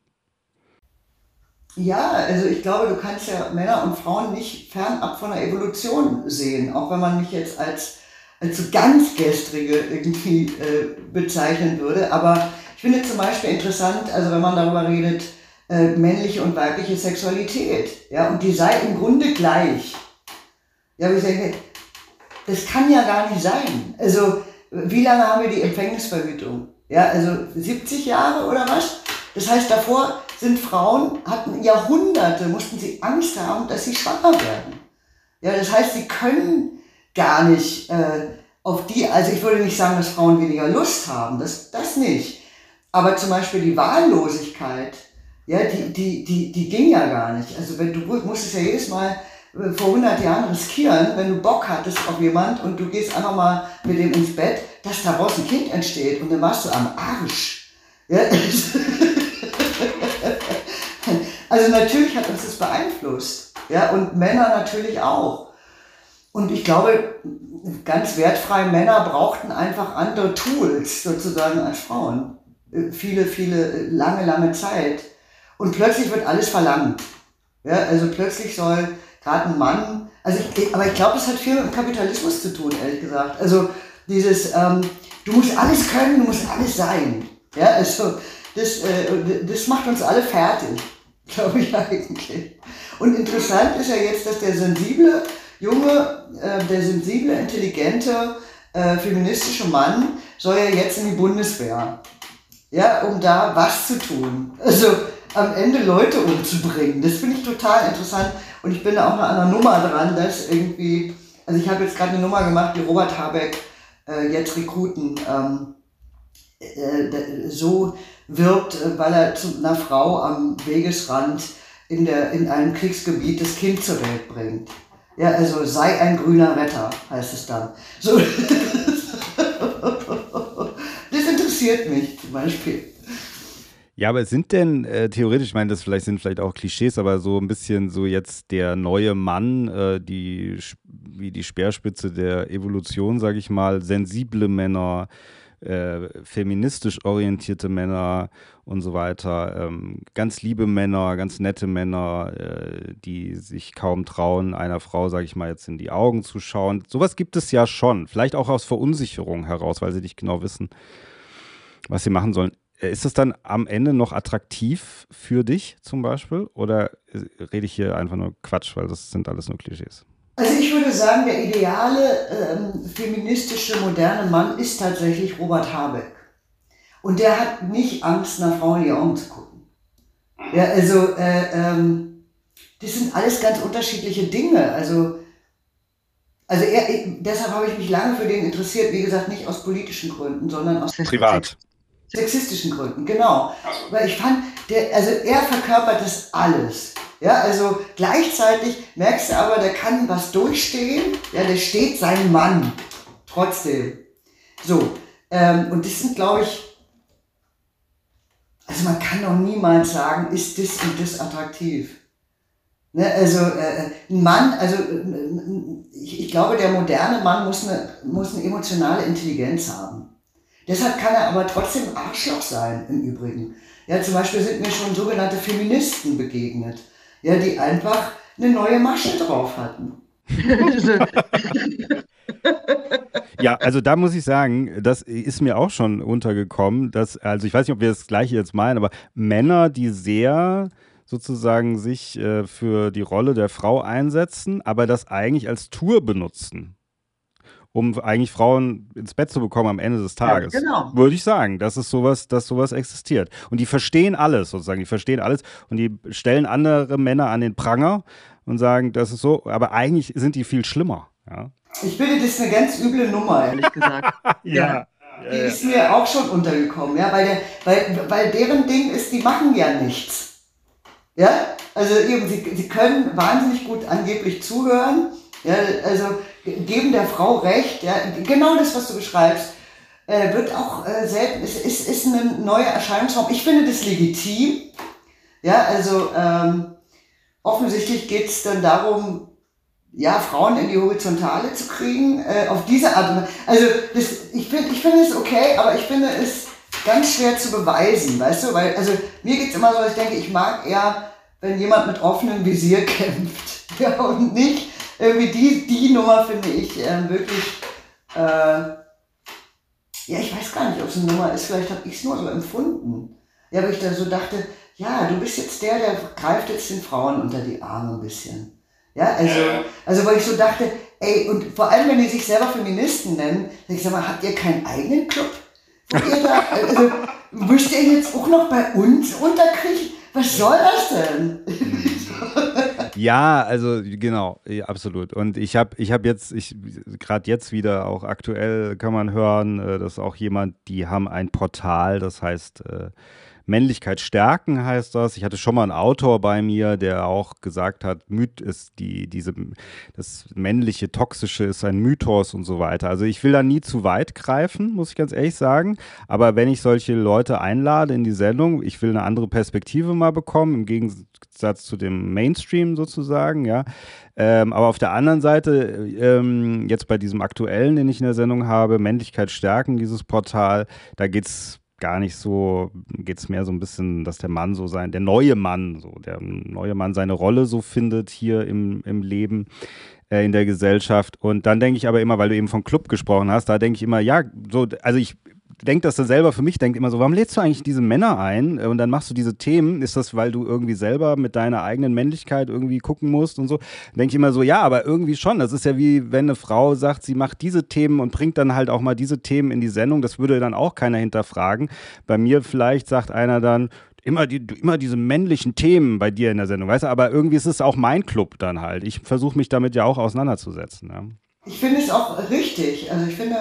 Ja, also ich glaube, du kannst ja Männer und Frauen nicht fernab von der Evolution sehen, auch wenn man mich jetzt als als so ganz gestrige irgendwie äh, bezeichnen würde. Aber ich finde zum Beispiel interessant, also wenn man darüber redet, äh, männliche und weibliche Sexualität, ja, und die sei im Grunde gleich. Ja, ich denke, das kann ja gar nicht sein. Also, wie lange haben wir die Empfängnisverhütung? Ja, also 70 Jahre oder was? Das heißt, davor sind Frauen, hatten Jahrhunderte, mussten sie Angst haben, dass sie schwanger werden. Ja, das heißt, sie können gar nicht äh, auf die, also ich würde nicht sagen, dass Frauen weniger Lust haben, das, das nicht. Aber zum Beispiel die Wahllosigkeit, ja, die, die, die, die ging ja gar nicht. Also wenn du musstest ja jedes Mal äh, vor 100 Jahren riskieren, wenn du Bock hattest auf jemand und du gehst einfach mal mit dem ins Bett, dass daraus ein Kind entsteht und dann warst du am Arsch. Ja? also natürlich hat uns das beeinflusst. Ja, und Männer natürlich auch. Und ich glaube, ganz wertfrei, Männer brauchten einfach andere Tools sozusagen als Frauen. Äh, viele, viele, äh, lange, lange Zeit. Und plötzlich wird alles verlangt. Ja, also plötzlich soll gerade ein Mann, also ich, aber ich glaube, das hat viel mit Kapitalismus zu tun, ehrlich gesagt. Also dieses, ähm, du musst alles können, du musst alles sein. Ja, also das, äh, das macht uns alle fertig, glaube ich eigentlich. Und interessant ist ja jetzt, dass der sensible junge, äh, der sensible, intelligente, äh, feministische Mann soll ja jetzt in die Bundeswehr. Ja, um da was zu tun. Also am Ende Leute umzubringen. Das finde ich total interessant. Und ich bin da auch noch an einer Nummer dran, dass irgendwie, also ich habe jetzt gerade eine Nummer gemacht, die Robert Habeck äh, jetzt Rekruten ähm, äh, so wirbt, äh, weil er zu einer Frau am Wegesrand in, der, in einem Kriegsgebiet das Kind zur Welt bringt. Ja, also sei ein grüner Retter, heißt es dann. So. Das interessiert mich zum Beispiel. Ja, aber sind denn äh, theoretisch, ich meine, das vielleicht sind vielleicht auch Klischees, aber so ein bisschen so jetzt der neue Mann, äh, die wie die Speerspitze der Evolution, sage ich mal, sensible Männer, äh, feministisch orientierte Männer und so weiter, ähm, ganz liebe Männer, ganz nette Männer, äh, die sich kaum trauen, einer Frau, sage ich mal, jetzt in die Augen zu schauen. Sowas gibt es ja schon, vielleicht auch aus Verunsicherung heraus, weil sie nicht genau wissen, was sie machen sollen. Äh, ist das dann am Ende noch attraktiv für dich zum Beispiel? Oder äh, rede ich hier einfach nur Quatsch, weil das sind alles nur Klischees? Also ich würde sagen, der ideale ähm, feministische moderne Mann ist tatsächlich Robert Habeck. Und der hat nicht Angst, einer Frau in die Augen zu gucken. Ja, also äh, ähm, das sind alles ganz unterschiedliche Dinge. Also, also er, deshalb habe ich mich lange für den interessiert, wie gesagt, nicht aus politischen Gründen, sondern aus privat. Sexistischen Gründen, genau. Weil ich fand, der, also er verkörpert das alles. Ja, also gleichzeitig merkst du aber, der kann was durchstehen. Ja, der steht sein Mann. Trotzdem. So. Ähm, und das sind, glaube ich, also man kann doch niemals sagen, ist das und das attraktiv. Ne, also äh, ein Mann, also äh, ich, ich, glaube, der moderne Mann muss eine, muss eine emotionale Intelligenz haben. Deshalb kann er aber trotzdem Arschloch sein, im Übrigen. Ja, zum Beispiel sind mir schon sogenannte Feministen begegnet ja, die einfach eine neue Masche drauf hatten. ja, also da muss ich sagen, das ist mir auch schon untergekommen, dass, also ich weiß nicht, ob wir das gleiche jetzt meinen, aber Männer, die sehr sozusagen sich äh, für die Rolle der Frau einsetzen, aber das eigentlich als Tour benutzen um eigentlich Frauen ins Bett zu bekommen am Ende des Tages. Ja, genau. Würde ich sagen, dass es sowas, dass sowas existiert. Und die verstehen alles sozusagen, die verstehen alles und die stellen andere Männer an den Pranger und sagen, das ist so, aber eigentlich sind die viel schlimmer. Ja. Ich finde, das ist eine ganz üble Nummer, ehrlich gesagt. ja. Die ist mir auch schon untergekommen, ja, weil, der, weil, weil deren Ding ist, die machen ja nichts. Ja, also eben, sie, sie können wahnsinnig gut angeblich zuhören, ja, also geben der Frau recht, ja, genau das, was du beschreibst, äh, wird auch äh, selten, ist, ist, ist eine neue Erscheinungsform. Ich finde das legitim. Ja, also ähm, offensichtlich geht es dann darum, ja, Frauen in die Horizontale zu kriegen, äh, auf diese Art. Also das, ich finde ich finde es okay, aber ich finde es ganz schwer zu beweisen, weißt du, weil, also mir geht es immer so, ich denke, ich mag eher, wenn jemand mit offenem Visier kämpft. Ja, und nicht, irgendwie die, die Nummer finde ich äh, wirklich, äh, ja, ich weiß gar nicht, ob es eine Nummer ist, vielleicht habe ich es nur so empfunden. Ja, aber ich da so dachte, ja, du bist jetzt der, der greift jetzt den Frauen unter die Arme ein bisschen. Ja, also, also weil ich so dachte, ey, und vor allem, wenn die sich selber Feministen nennen, ich sag mal, habt ihr keinen eigenen Club? Wo ihr da, also, müsst ihr jetzt auch noch bei uns unterkriegen? Was soll das denn? Ja, also genau, absolut. Und ich habe ich hab jetzt, ich gerade jetzt wieder auch aktuell kann man hören, äh, dass auch jemand, die haben ein Portal, das heißt äh, Männlichkeit stärken heißt das. Ich hatte schon mal einen Autor bei mir, der auch gesagt hat, Myth ist die, diese, das männliche Toxische ist ein Mythos und so weiter. Also ich will da nie zu weit greifen, muss ich ganz ehrlich sagen. Aber wenn ich solche Leute einlade in die Sendung, ich will eine andere Perspektive mal bekommen, im Gegensatz zu dem Mainstream sozusagen, ja. Ähm, aber auf der anderen Seite, ähm, jetzt bei diesem aktuellen, den ich in der Sendung habe, Männlichkeit stärken, dieses Portal, da geht es gar nicht so, geht es mehr so ein bisschen, dass der Mann so sein, der neue Mann, so der neue Mann seine Rolle so findet hier im, im Leben äh, in der Gesellschaft. Und dann denke ich aber immer, weil du eben vom Club gesprochen hast, da denke ich immer, ja, so, also ich denke das dann selber für mich, denkt immer so, warum lädst du eigentlich diese Männer ein und dann machst du diese Themen? Ist das, weil du irgendwie selber mit deiner eigenen Männlichkeit irgendwie gucken musst und so? Denke ich immer so, ja, aber irgendwie schon. Das ist ja wie, wenn eine Frau sagt, sie macht diese Themen und bringt dann halt auch mal diese Themen in die Sendung. Das würde dann auch keiner hinterfragen. Bei mir vielleicht sagt einer dann, immer, die, immer diese männlichen Themen bei dir in der Sendung, weißt du, aber irgendwie ist es auch mein Club dann halt. Ich versuche mich damit ja auch auseinanderzusetzen. Ja. Ich finde es auch richtig. Also ich finde,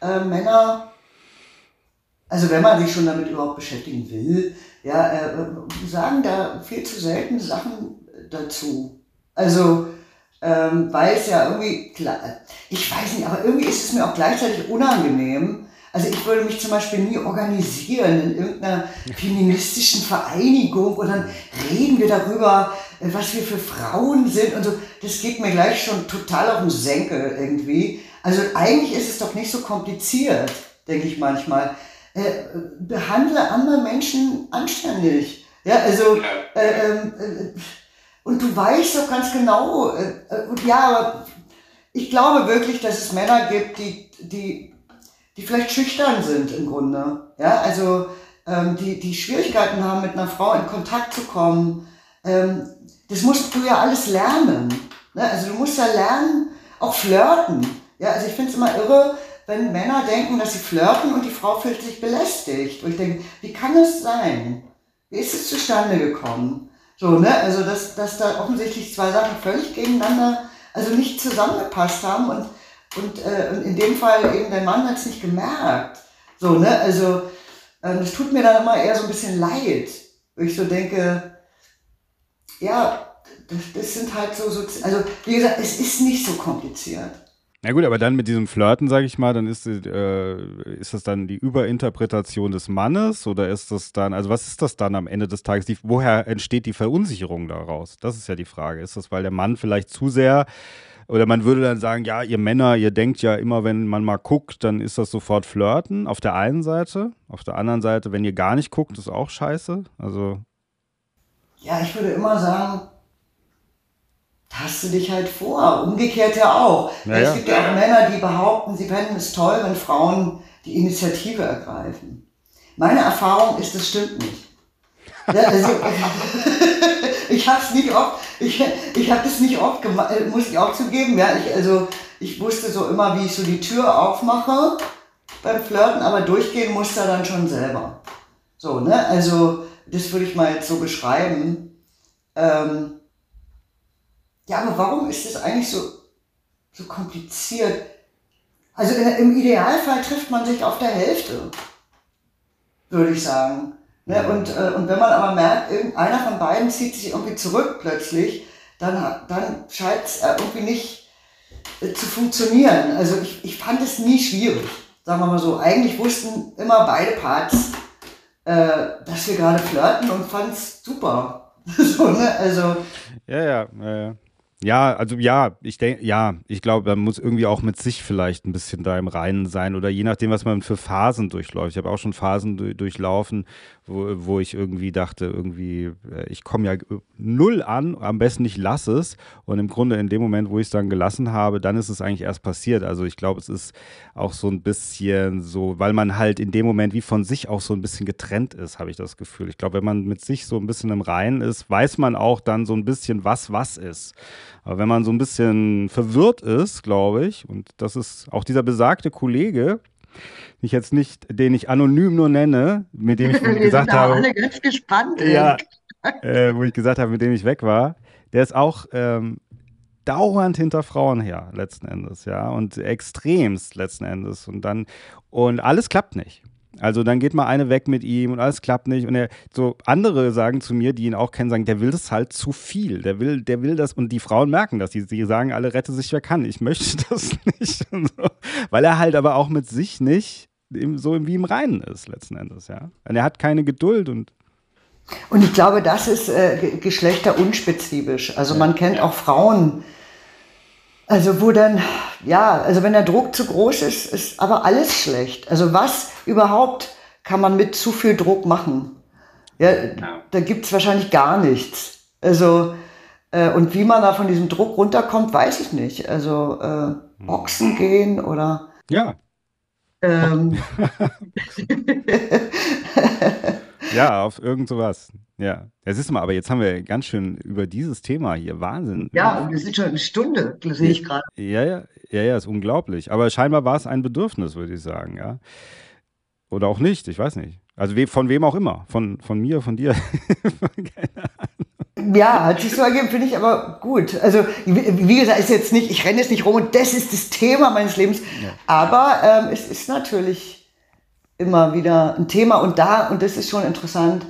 äh, Männer also wenn man sich schon damit überhaupt beschäftigen will, ja, äh, sagen da viel zu selten Sachen dazu. Also, ähm, weil es ja irgendwie, klar, ich weiß nicht, aber irgendwie ist es mir auch gleichzeitig unangenehm. Also ich würde mich zum Beispiel nie organisieren in irgendeiner feministischen Vereinigung und dann reden wir darüber, äh, was wir für Frauen sind und so. Das geht mir gleich schon total auf den Senkel irgendwie. Also eigentlich ist es doch nicht so kompliziert, denke ich manchmal äh, behandle andere Menschen anständig. Ja, also, äh, ähm, äh, und du weißt doch ganz genau, äh, äh, und ja, aber ich glaube wirklich, dass es Männer gibt, die, die, die vielleicht schüchtern sind im Grunde. Ja, also, ähm, die, die Schwierigkeiten haben, mit einer Frau in Kontakt zu kommen. Ähm, das musst du ja alles lernen. Ne? Also, du musst ja lernen, auch flirten. Ja, also ich finde es immer irre, wenn Männer denken, dass sie flirten und die Frau fühlt sich belästigt. Und ich denke, wie kann es sein? Wie ist es zustande gekommen? So, ne? Also, dass, dass da offensichtlich zwei Sachen völlig gegeneinander, also nicht zusammengepasst haben und, und, äh, und in dem Fall eben der Mann hat es nicht gemerkt. So, ne? Also, ähm, das tut mir dann immer eher so ein bisschen leid. Wo ich so denke, ja, das, das sind halt so, so, also, wie gesagt, es ist nicht so kompliziert. Na gut, aber dann mit diesem Flirten, sage ich mal, dann ist, äh, ist das dann die Überinterpretation des Mannes oder ist das dann, also was ist das dann am Ende des Tages? Die, woher entsteht die Verunsicherung daraus? Das ist ja die Frage. Ist das, weil der Mann vielleicht zu sehr oder man würde dann sagen, ja, ihr Männer, ihr denkt ja immer, wenn man mal guckt, dann ist das sofort Flirten auf der einen Seite. Auf der anderen Seite, wenn ihr gar nicht guckt, ist auch scheiße. Also. Ja, ich würde immer sagen, hast du dich halt vor. Umgekehrt ja auch. Naja. Es gibt ja auch Männer, die behaupten, sie fänden es toll, wenn Frauen die Initiative ergreifen. Meine Erfahrung ist, das stimmt nicht. Also, ich habe es nicht oft, ich, ich habe das nicht oft gemacht, äh, muss ich auch zugeben. Ja, ich, also ich wusste so immer, wie ich so die Tür aufmache beim Flirten, aber durchgehen musste er dann schon selber. So, ne? Also das würde ich mal jetzt so beschreiben. Ähm, ja, aber warum ist das eigentlich so, so kompliziert? Also im Idealfall trifft man sich auf der Hälfte, würde ich sagen. Ne? Und, äh, und wenn man aber merkt, irgendeiner von beiden zieht sich irgendwie zurück plötzlich, dann, dann scheint es irgendwie nicht äh, zu funktionieren. Also ich, ich fand es nie schwierig, sagen wir mal so. Eigentlich wussten immer beide Parts, äh, dass wir gerade flirten und fand es super. so, ne? Also. Ja, ja, ja, ja. Ja, also ja, ich denke, ja, ich glaube, man muss irgendwie auch mit sich vielleicht ein bisschen da im Reinen sein oder je nachdem, was man für Phasen durchläuft. Ich habe auch schon Phasen durchlaufen, wo, wo ich irgendwie dachte, irgendwie, äh, ich komme ja null an, am besten ich lasse es. Und im Grunde in dem Moment, wo ich es dann gelassen habe, dann ist es eigentlich erst passiert. Also ich glaube, es ist auch so ein bisschen so, weil man halt in dem Moment wie von sich auch so ein bisschen getrennt ist, habe ich das Gefühl. Ich glaube, wenn man mit sich so ein bisschen im Reinen ist, weiß man auch dann so ein bisschen, was was ist. Aber wenn man so ein bisschen verwirrt ist, glaube ich, und das ist auch dieser besagte Kollege, ich jetzt nicht, den ich anonym nur nenne, mit dem ich gesagt habe. alle ganz gespannt. Ja, äh, wo ich gesagt habe, mit dem ich weg war, der ist auch ähm, dauernd hinter Frauen her, letzten Endes, ja, und extremst letzten Endes. Und dann, und alles klappt nicht. Also dann geht mal eine weg mit ihm und alles klappt nicht. Und er, so andere sagen zu mir, die ihn auch kennen, sagen, der will das halt zu viel. Der will, der will das und die Frauen merken das. Die, die sagen alle, rette sich wer kann. Ich möchte das nicht. So. Weil er halt aber auch mit sich nicht so wie im Reinen ist, letzten Endes, ja. Und er hat keine Geduld und und ich glaube, das ist äh, geschlechterunspezifisch. Also man kennt auch Frauen, also wo dann, ja, also wenn der Druck zu groß ist, ist aber alles schlecht. Also was überhaupt kann man mit zu viel Druck machen? Ja, da gibt's wahrscheinlich gar nichts. Also, äh, und wie man da von diesem Druck runterkommt, weiß ich nicht. Also äh, Boxen gehen oder. Ja. Ähm. ja, auf irgend sowas. Ja, das ist mal, aber jetzt haben wir ganz schön über dieses Thema hier. Wahnsinn. Ja, und wir sind schon eine Stunde, sehe ich gerade. Ja, ja, ja, ja, ist unglaublich. Aber scheinbar war es ein Bedürfnis, würde ich sagen, ja. Oder auch nicht, ich weiß nicht. Also von wem auch immer. Von, von mir, von dir. Keine Ahnung. Ja, hat sich so ergeben, finde ich aber gut. Also, wie gesagt, ist jetzt nicht, ich renne jetzt nicht rum und das ist das Thema meines Lebens. Ja. Aber ähm, es ist natürlich immer wieder ein Thema und da, und das ist schon interessant,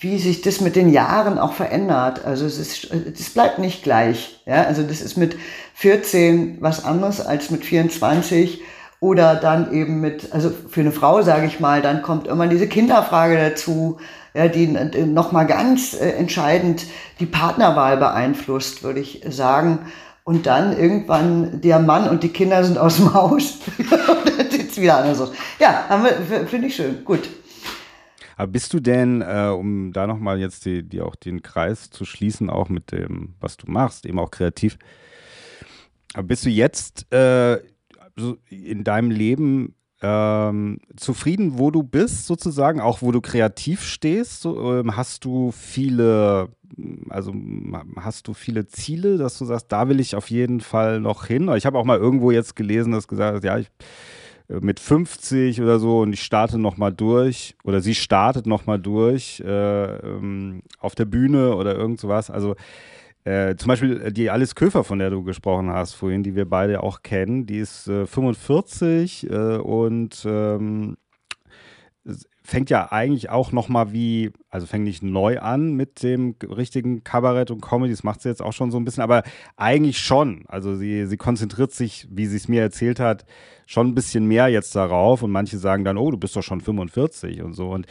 wie sich das mit den Jahren auch verändert. Also es ist, das bleibt nicht gleich. Ja? Also das ist mit 14 was anderes als mit 24 oder dann eben mit, also für eine Frau sage ich mal, dann kommt immer diese Kinderfrage dazu, ja, die nochmal ganz äh, entscheidend die Partnerwahl beeinflusst, würde ich sagen. Und dann irgendwann der Mann und die Kinder sind aus dem Haus. sieht es wieder anders aus. Ja, finde ich schön. Gut. Aber bist du denn, äh, um da nochmal jetzt die, die auch den Kreis zu schließen, auch mit dem, was du machst, eben auch kreativ, aber bist du jetzt äh, so in deinem Leben ähm, zufrieden, wo du bist, sozusagen, auch wo du kreativ stehst? So, ähm, hast du viele, also hast du viele Ziele, dass du sagst, da will ich auf jeden Fall noch hin? Ich habe auch mal irgendwo jetzt gelesen, dass gesagt ja, ich mit 50 oder so und ich starte nochmal durch oder sie startet nochmal durch äh, ähm, auf der Bühne oder irgend sowas. Also äh, zum Beispiel die Alice Köfer, von der du gesprochen hast vorhin, die wir beide auch kennen, die ist äh, 45 äh, und ähm, fängt ja eigentlich auch nochmal wie, also fängt nicht neu an mit dem richtigen Kabarett und Comedy, das macht sie jetzt auch schon so ein bisschen, aber eigentlich schon. Also sie, sie konzentriert sich, wie sie es mir erzählt hat, schon ein bisschen mehr jetzt darauf und manche sagen dann, oh, du bist doch schon 45 und so und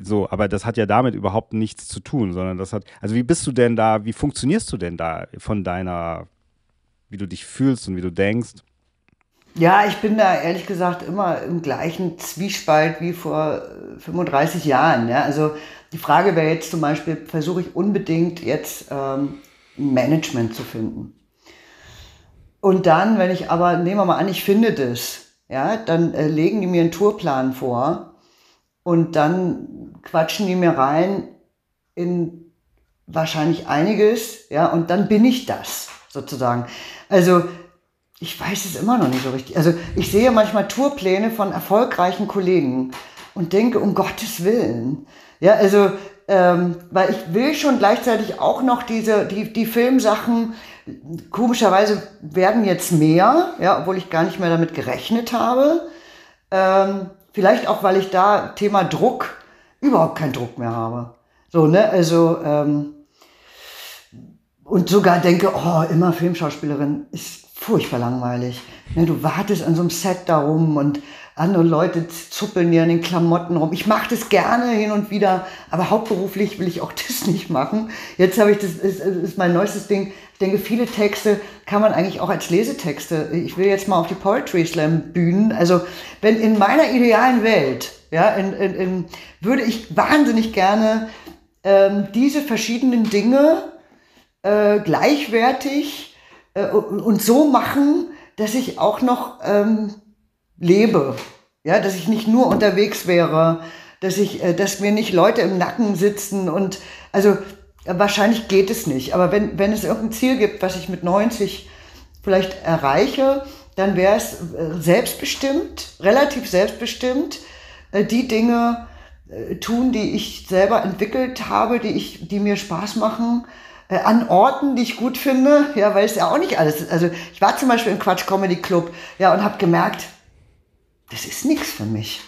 so, aber das hat ja damit überhaupt nichts zu tun, sondern das hat, also wie bist du denn da, wie funktionierst du denn da von deiner, wie du dich fühlst und wie du denkst? Ja, ich bin da ehrlich gesagt immer im gleichen Zwiespalt wie vor 35 Jahren. Ja? Also die Frage wäre jetzt zum Beispiel, versuche ich unbedingt jetzt ähm, Management zu finden. Und dann, wenn ich aber, nehmen wir mal an, ich finde das, ja, dann äh, legen die mir einen Tourplan vor und dann quatschen die mir rein in wahrscheinlich einiges, ja, und dann bin ich das sozusagen. Also ich weiß es immer noch nicht so richtig. Also ich sehe manchmal Tourpläne von erfolgreichen Kollegen und denke, um Gottes Willen. Ja, also, ähm, weil ich will schon gleichzeitig auch noch diese, die, die Filmsachen, komischerweise werden jetzt mehr, ja, obwohl ich gar nicht mehr damit gerechnet habe. Ähm, vielleicht auch, weil ich da Thema Druck überhaupt keinen Druck mehr habe. So, ne, also, ähm, und sogar denke, oh, immer Filmschauspielerin ist furchtbar langweilig. Ne, du wartest an so einem Set darum und andere Leute zuppeln dir an den Klamotten rum. Ich mache das gerne hin und wieder, aber hauptberuflich will ich auch das nicht machen. Jetzt habe ich das, ist, ist mein neuestes Ding. Ich denke, viele Texte kann man eigentlich auch als Lesetexte. Ich will jetzt mal auf die Poetry Slam Bühnen. Also, wenn in meiner idealen Welt, ja, in, in, in, würde ich wahnsinnig gerne ähm, diese verschiedenen Dinge äh, gleichwertig äh, und so machen, dass ich auch noch ähm, lebe. Ja, dass ich nicht nur unterwegs wäre, dass ich, äh, dass mir nicht Leute im Nacken sitzen und also wahrscheinlich geht es nicht. Aber wenn, wenn es irgendein Ziel gibt, was ich mit 90 vielleicht erreiche, dann wäre es äh, selbstbestimmt, relativ selbstbestimmt, äh, die Dinge äh, tun, die ich selber entwickelt habe, die ich, die mir Spaß machen, äh, an Orten, die ich gut finde, ja, weil es ja auch nicht alles ist. Also ich war zum Beispiel im Quatsch Comedy Club, ja, und habe gemerkt, das ist nichts für mich.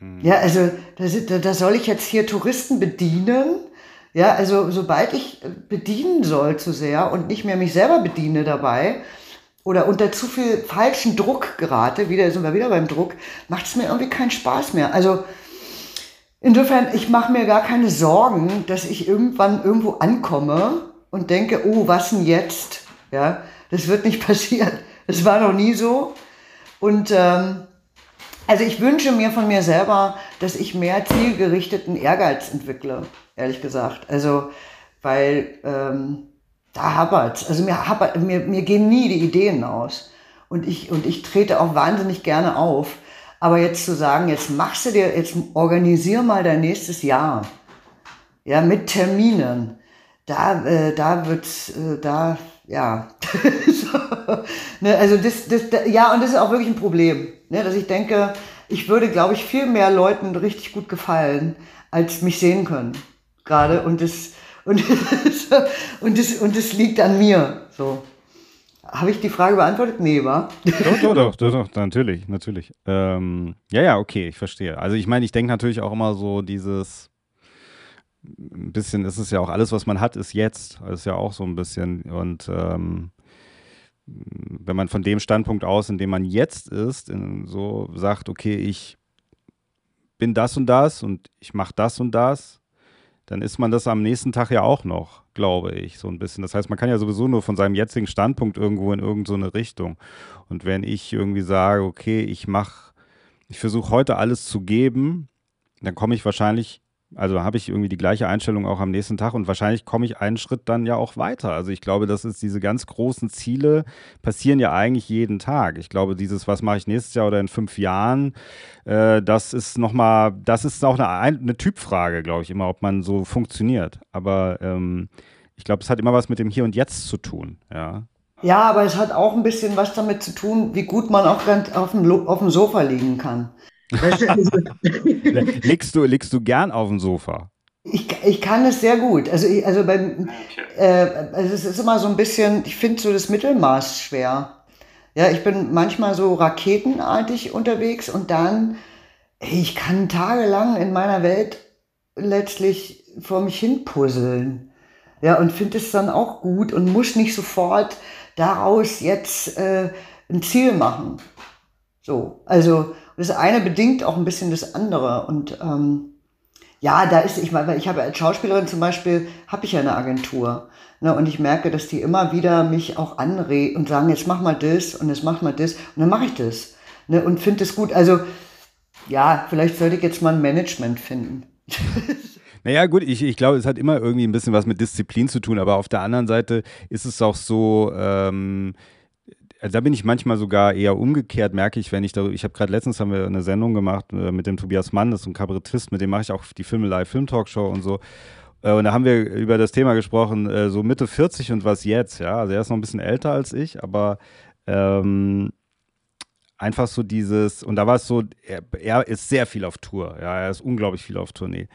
Mhm. Ja, also da, da soll ich jetzt hier Touristen bedienen. Ja, also sobald ich bedienen soll zu sehr und nicht mehr mich selber bediene dabei oder unter zu viel falschen Druck gerate, wieder sind wir wieder beim Druck, macht es mir irgendwie keinen Spaß mehr. Also Insofern, ich mache mir gar keine Sorgen, dass ich irgendwann irgendwo ankomme und denke, oh, was denn jetzt? Ja, das wird nicht passieren. Das war noch nie so. Und ähm, also ich wünsche mir von mir selber, dass ich mehr zielgerichteten Ehrgeiz entwickle, ehrlich gesagt. Also, weil ähm, da hapert's. Also mir, hapert, mir, mir gehen nie die Ideen aus. Und ich, und ich trete auch wahnsinnig gerne auf. Aber jetzt zu sagen, jetzt machst du dir, jetzt organisier mal dein nächstes Jahr. Ja, mit Terminen. Da, äh, da wird's, äh, da, ja. ne, also das, das, da, ja, und das ist auch wirklich ein Problem. Ne, dass ich denke, ich würde, glaube ich, viel mehr Leuten richtig gut gefallen, als mich sehen können. Gerade. Und das, und, und, das, und das liegt an mir. So. Habe ich die Frage beantwortet? Nee, war? Doch, doch, doch, doch, doch natürlich, natürlich. Ähm, ja, ja, okay, ich verstehe. Also ich meine, ich denke natürlich auch immer so dieses, ein bisschen ist es ja auch alles, was man hat, ist jetzt. Das ist ja auch so ein bisschen. Und ähm, wenn man von dem Standpunkt aus, in dem man jetzt ist, so sagt, okay, ich bin das und das und ich mache das und das, dann ist man das am nächsten Tag ja auch noch, glaube ich, so ein bisschen. Das heißt, man kann ja sowieso nur von seinem jetzigen Standpunkt irgendwo in irgendeine so Richtung. Und wenn ich irgendwie sage, okay, ich mache, ich versuche heute alles zu geben, dann komme ich wahrscheinlich also habe ich irgendwie die gleiche Einstellung auch am nächsten Tag und wahrscheinlich komme ich einen Schritt dann ja auch weiter. Also ich glaube, das ist diese ganz großen Ziele passieren ja eigentlich jeden Tag. Ich glaube, dieses, was mache ich nächstes Jahr oder in fünf Jahren, äh, das ist nochmal, das ist auch eine, eine Typfrage, glaube ich, immer, ob man so funktioniert. Aber ähm, ich glaube, es hat immer was mit dem Hier und Jetzt zu tun, ja. Ja, aber es hat auch ein bisschen was damit zu tun, wie gut man auch auf dem, auf dem Sofa liegen kann. liegst, du, liegst du gern auf dem Sofa? Ich, ich kann es sehr gut. Also, ich, also, beim, äh, also es ist immer so ein bisschen, ich finde so das Mittelmaß schwer. Ja, ich bin manchmal so raketenartig unterwegs und dann, ich kann tagelang in meiner Welt letztlich vor mich hin puzzeln. Ja, und finde es dann auch gut und muss nicht sofort daraus jetzt äh, ein Ziel machen. So, also das eine bedingt auch ein bisschen das andere. Und ähm, ja, da ist, ich meine, ich habe als Schauspielerin zum Beispiel, habe ich ja eine Agentur. Ne, und ich merke, dass die immer wieder mich auch anreden und sagen, jetzt mach mal das und jetzt mach mal das. Und dann mache ich das. Ne, und finde es gut. Also, ja, vielleicht sollte ich jetzt mal ein Management finden. Naja, gut, ich, ich glaube, es hat immer irgendwie ein bisschen was mit Disziplin zu tun, aber auf der anderen Seite ist es auch so, ähm, also da bin ich manchmal sogar eher umgekehrt, merke ich, wenn ich darüber, ich habe gerade letztens haben wir eine Sendung gemacht äh, mit dem Tobias Mann, das ist ein Kabarettist, mit dem mache ich auch die Filme Live Film Talkshow und so. Äh, und da haben wir über das Thema gesprochen, äh, so Mitte 40 und was jetzt, ja. Also er ist noch ein bisschen älter als ich, aber ähm, einfach so dieses, und da war es so, er, er, ist sehr viel auf Tour, ja, er ist unglaublich viel auf Tournee.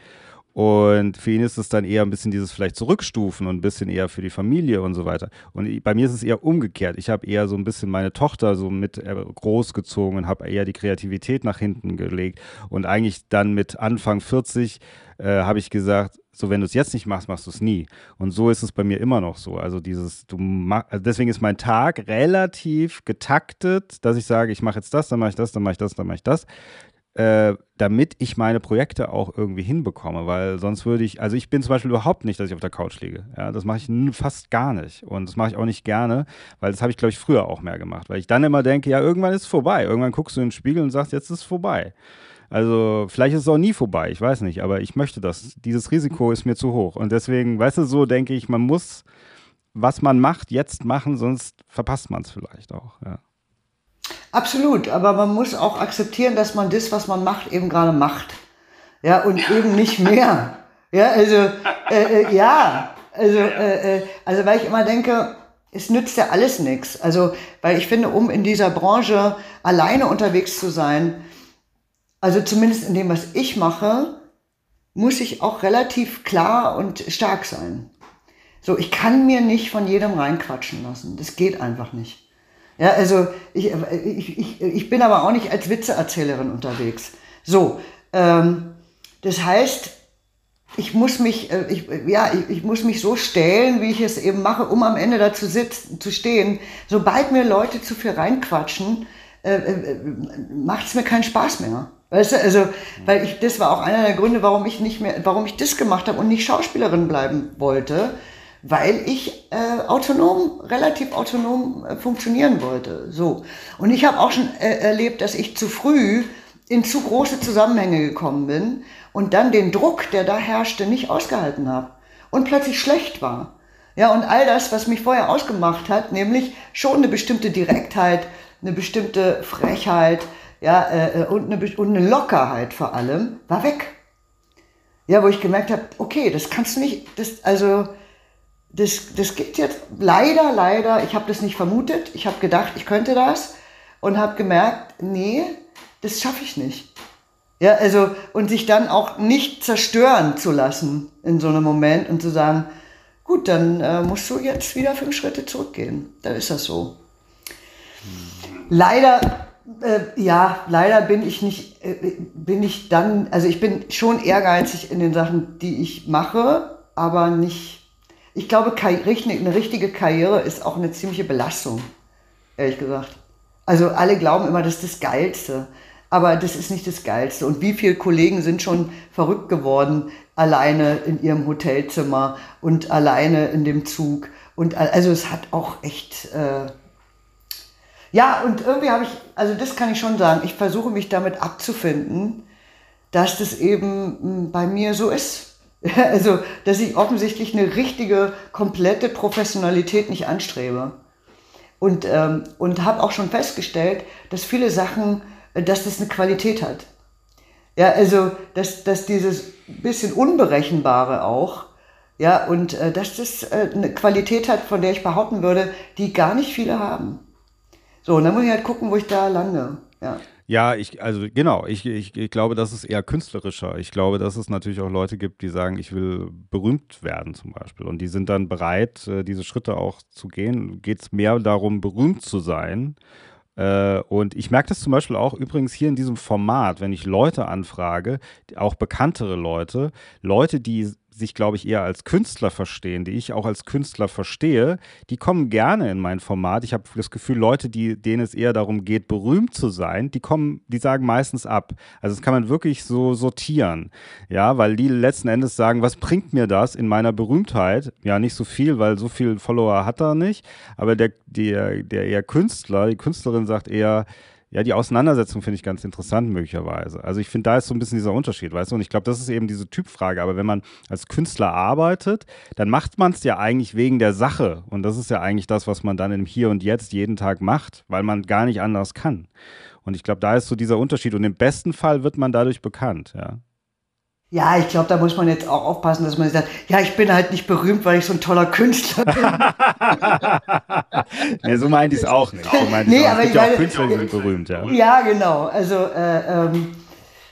Und für ihn ist es dann eher ein bisschen dieses vielleicht Zurückstufen und ein bisschen eher für die Familie und so weiter. Und bei mir ist es eher umgekehrt. Ich habe eher so ein bisschen meine Tochter so mit äh, großgezogen und habe eher die Kreativität nach hinten gelegt. Und eigentlich dann mit Anfang 40 äh, habe ich gesagt, so wenn du es jetzt nicht machst, machst du es nie. Und so ist es bei mir immer noch so. Also dieses, du also deswegen ist mein Tag relativ getaktet, dass ich sage, ich mache jetzt das, dann mache ich das, dann mache ich das, dann mache ich das äh, damit ich meine Projekte auch irgendwie hinbekomme, weil sonst würde ich, also ich bin zum Beispiel überhaupt nicht, dass ich auf der Couch liege. Ja, das mache ich fast gar nicht und das mache ich auch nicht gerne, weil das habe ich, glaube ich, früher auch mehr gemacht, weil ich dann immer denke, ja, irgendwann ist es vorbei. Irgendwann guckst du in den Spiegel und sagst, jetzt ist es vorbei. Also vielleicht ist es auch nie vorbei, ich weiß nicht, aber ich möchte das. Dieses Risiko ist mir zu hoch und deswegen, weißt du, so denke ich, man muss, was man macht, jetzt machen, sonst verpasst man es vielleicht auch. Ja. Absolut, aber man muss auch akzeptieren, dass man das, was man macht, eben gerade macht. Ja, und eben nicht mehr. Ja, also, äh, äh, ja, also, äh, äh, also, weil ich immer denke, es nützt ja alles nichts. Also, weil ich finde, um in dieser Branche alleine unterwegs zu sein, also zumindest in dem, was ich mache, muss ich auch relativ klar und stark sein. So, ich kann mir nicht von jedem reinquatschen lassen. Das geht einfach nicht. Ja, also ich, ich, ich, ich bin aber auch nicht als Witzeerzählerin unterwegs. So, ähm, das heißt, ich muss mich, äh, ich, ja, ich, ich, muss mich so stellen, wie ich es eben mache, um am Ende dazu sitzen, zu stehen. Sobald mir Leute zu viel reinquatschen, äh, äh, macht es mir keinen Spaß mehr. Weißt du, also, weil ich, das war auch einer der Gründe, warum ich nicht mehr, warum ich das gemacht habe und nicht Schauspielerin bleiben wollte weil ich äh, autonom, relativ autonom äh, funktionieren wollte. So. Und ich habe auch schon äh, erlebt, dass ich zu früh in zu große Zusammenhänge gekommen bin und dann den Druck, der da herrschte, nicht ausgehalten habe und plötzlich schlecht war. Ja, und all das, was mich vorher ausgemacht hat, nämlich schon eine bestimmte Direktheit, eine bestimmte Frechheit, ja, äh, äh und, eine, und eine Lockerheit vor allem, war weg. Ja, wo ich gemerkt habe, okay, das kannst du nicht, das, also, das, das gibt jetzt leider, leider, ich habe das nicht vermutet. Ich habe gedacht, ich könnte das und habe gemerkt, nee, das schaffe ich nicht. Ja, also, und sich dann auch nicht zerstören zu lassen in so einem Moment und zu sagen, gut, dann äh, musst du jetzt wieder fünf Schritte zurückgehen. Dann ist das so. Leider, äh, ja, leider bin ich nicht, äh, bin ich dann, also ich bin schon ehrgeizig in den Sachen, die ich mache, aber nicht ich glaube, eine richtige Karriere ist auch eine ziemliche Belastung, ehrlich gesagt. Also alle glauben immer, das ist das Geilste. Aber das ist nicht das Geilste. Und wie viele Kollegen sind schon verrückt geworden, alleine in ihrem Hotelzimmer und alleine in dem Zug. Und also es hat auch echt. Äh ja, und irgendwie habe ich, also das kann ich schon sagen, ich versuche mich damit abzufinden, dass das eben hm, bei mir so ist. Also, dass ich offensichtlich eine richtige, komplette Professionalität nicht anstrebe. Und, ähm, und habe auch schon festgestellt, dass viele Sachen, äh, dass das eine Qualität hat. Ja, also, dass, dass dieses bisschen Unberechenbare auch, ja, und äh, dass das äh, eine Qualität hat, von der ich behaupten würde, die gar nicht viele haben. So, und dann muss ich halt gucken, wo ich da lande. Ja. Ja, ich, also genau, ich, ich, ich glaube, das ist eher künstlerischer. Ich glaube, dass es natürlich auch Leute gibt, die sagen, ich will berühmt werden zum Beispiel. Und die sind dann bereit, äh, diese Schritte auch zu gehen. Geht es mehr darum, berühmt zu sein. Äh, und ich merke das zum Beispiel auch übrigens hier in diesem Format, wenn ich Leute anfrage, auch bekanntere Leute, Leute, die sich, glaube ich, eher als Künstler verstehen, die ich auch als Künstler verstehe, die kommen gerne in mein Format. Ich habe das Gefühl, Leute, die, denen es eher darum geht, berühmt zu sein, die kommen, die sagen meistens ab. Also das kann man wirklich so sortieren. Ja, weil die letzten Endes sagen, was bringt mir das in meiner Berühmtheit? Ja, nicht so viel, weil so viel Follower hat er nicht. Aber der, der, der eher Künstler, die Künstlerin sagt eher, ja, die Auseinandersetzung finde ich ganz interessant möglicherweise. Also ich finde, da ist so ein bisschen dieser Unterschied, weißt du? Und ich glaube, das ist eben diese Typfrage. Aber wenn man als Künstler arbeitet, dann macht man es ja eigentlich wegen der Sache. Und das ist ja eigentlich das, was man dann im Hier und Jetzt jeden Tag macht, weil man gar nicht anders kann. Und ich glaube, da ist so dieser Unterschied. Und im besten Fall wird man dadurch bekannt, ja. Ja, ich glaube, da muss man jetzt auch aufpassen, dass man sagt, ja, ich bin halt nicht berühmt, weil ich so ein toller Künstler bin. nee, so meinte ich es auch nicht. So nee, aber gibt ja auch Künstler, sind berühmt, ja. Ja, genau. Also, äh, ähm,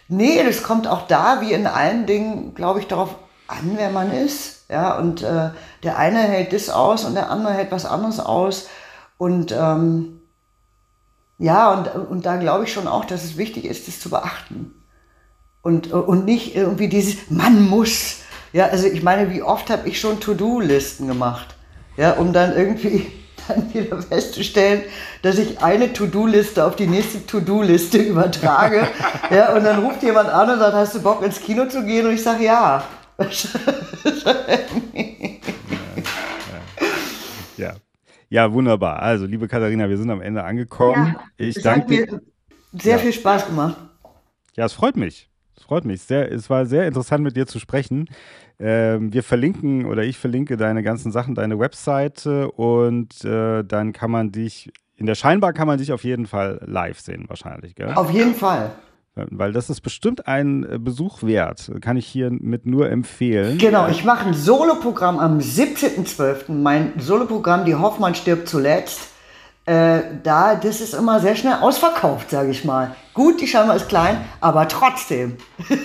nee, das kommt auch da, wie in allen Dingen, glaube ich, darauf an, wer man ist. Ja, und äh, der eine hält das aus und der andere hält was anderes aus. Und ähm, ja, und, und da glaube ich schon auch, dass es wichtig ist, das zu beachten und, und nicht irgendwie dieses, man muss. Ja, also ich meine, wie oft habe ich schon To-Do-Listen gemacht, ja, um dann irgendwie dann wieder festzustellen, dass ich eine To-Do-Liste auf die nächste To-Do-Liste übertrage. ja, und dann ruft jemand an und sagt, hast du Bock ins Kino zu gehen? Und ich sage ja. ja. ja. wunderbar. Also, liebe Katharina, wir sind am Ende angekommen. Ja, ich danke dir. Sehr ja. viel Spaß gemacht. Ja, es freut mich freut mich. Sehr, es war sehr interessant, mit dir zu sprechen. Ähm, wir verlinken oder ich verlinke deine ganzen Sachen, deine Webseite und äh, dann kann man dich, in der Scheinbar kann man dich auf jeden Fall live sehen, wahrscheinlich, gell? Auf jeden Fall. Weil das ist bestimmt ein äh, Besuch wert. Kann ich hiermit nur empfehlen. Genau, ich mache ein Soloprogramm am 17.12. Mein Soloprogramm Die Hoffmann stirbt zuletzt äh, da, das ist immer sehr schnell ausverkauft, sage ich mal. Gut, die Scheibe ist klein, aber trotzdem.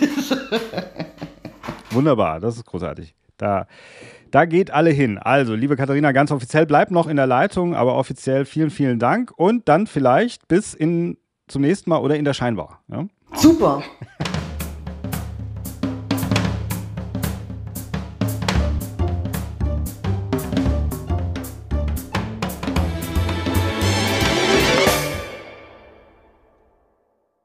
Wunderbar, das ist großartig. Da, da geht alle hin. Also, liebe Katharina, ganz offiziell bleibt noch in der Leitung, aber offiziell vielen, vielen Dank und dann vielleicht bis in, zum nächsten Mal oder in der Scheinbar. Ja? Super.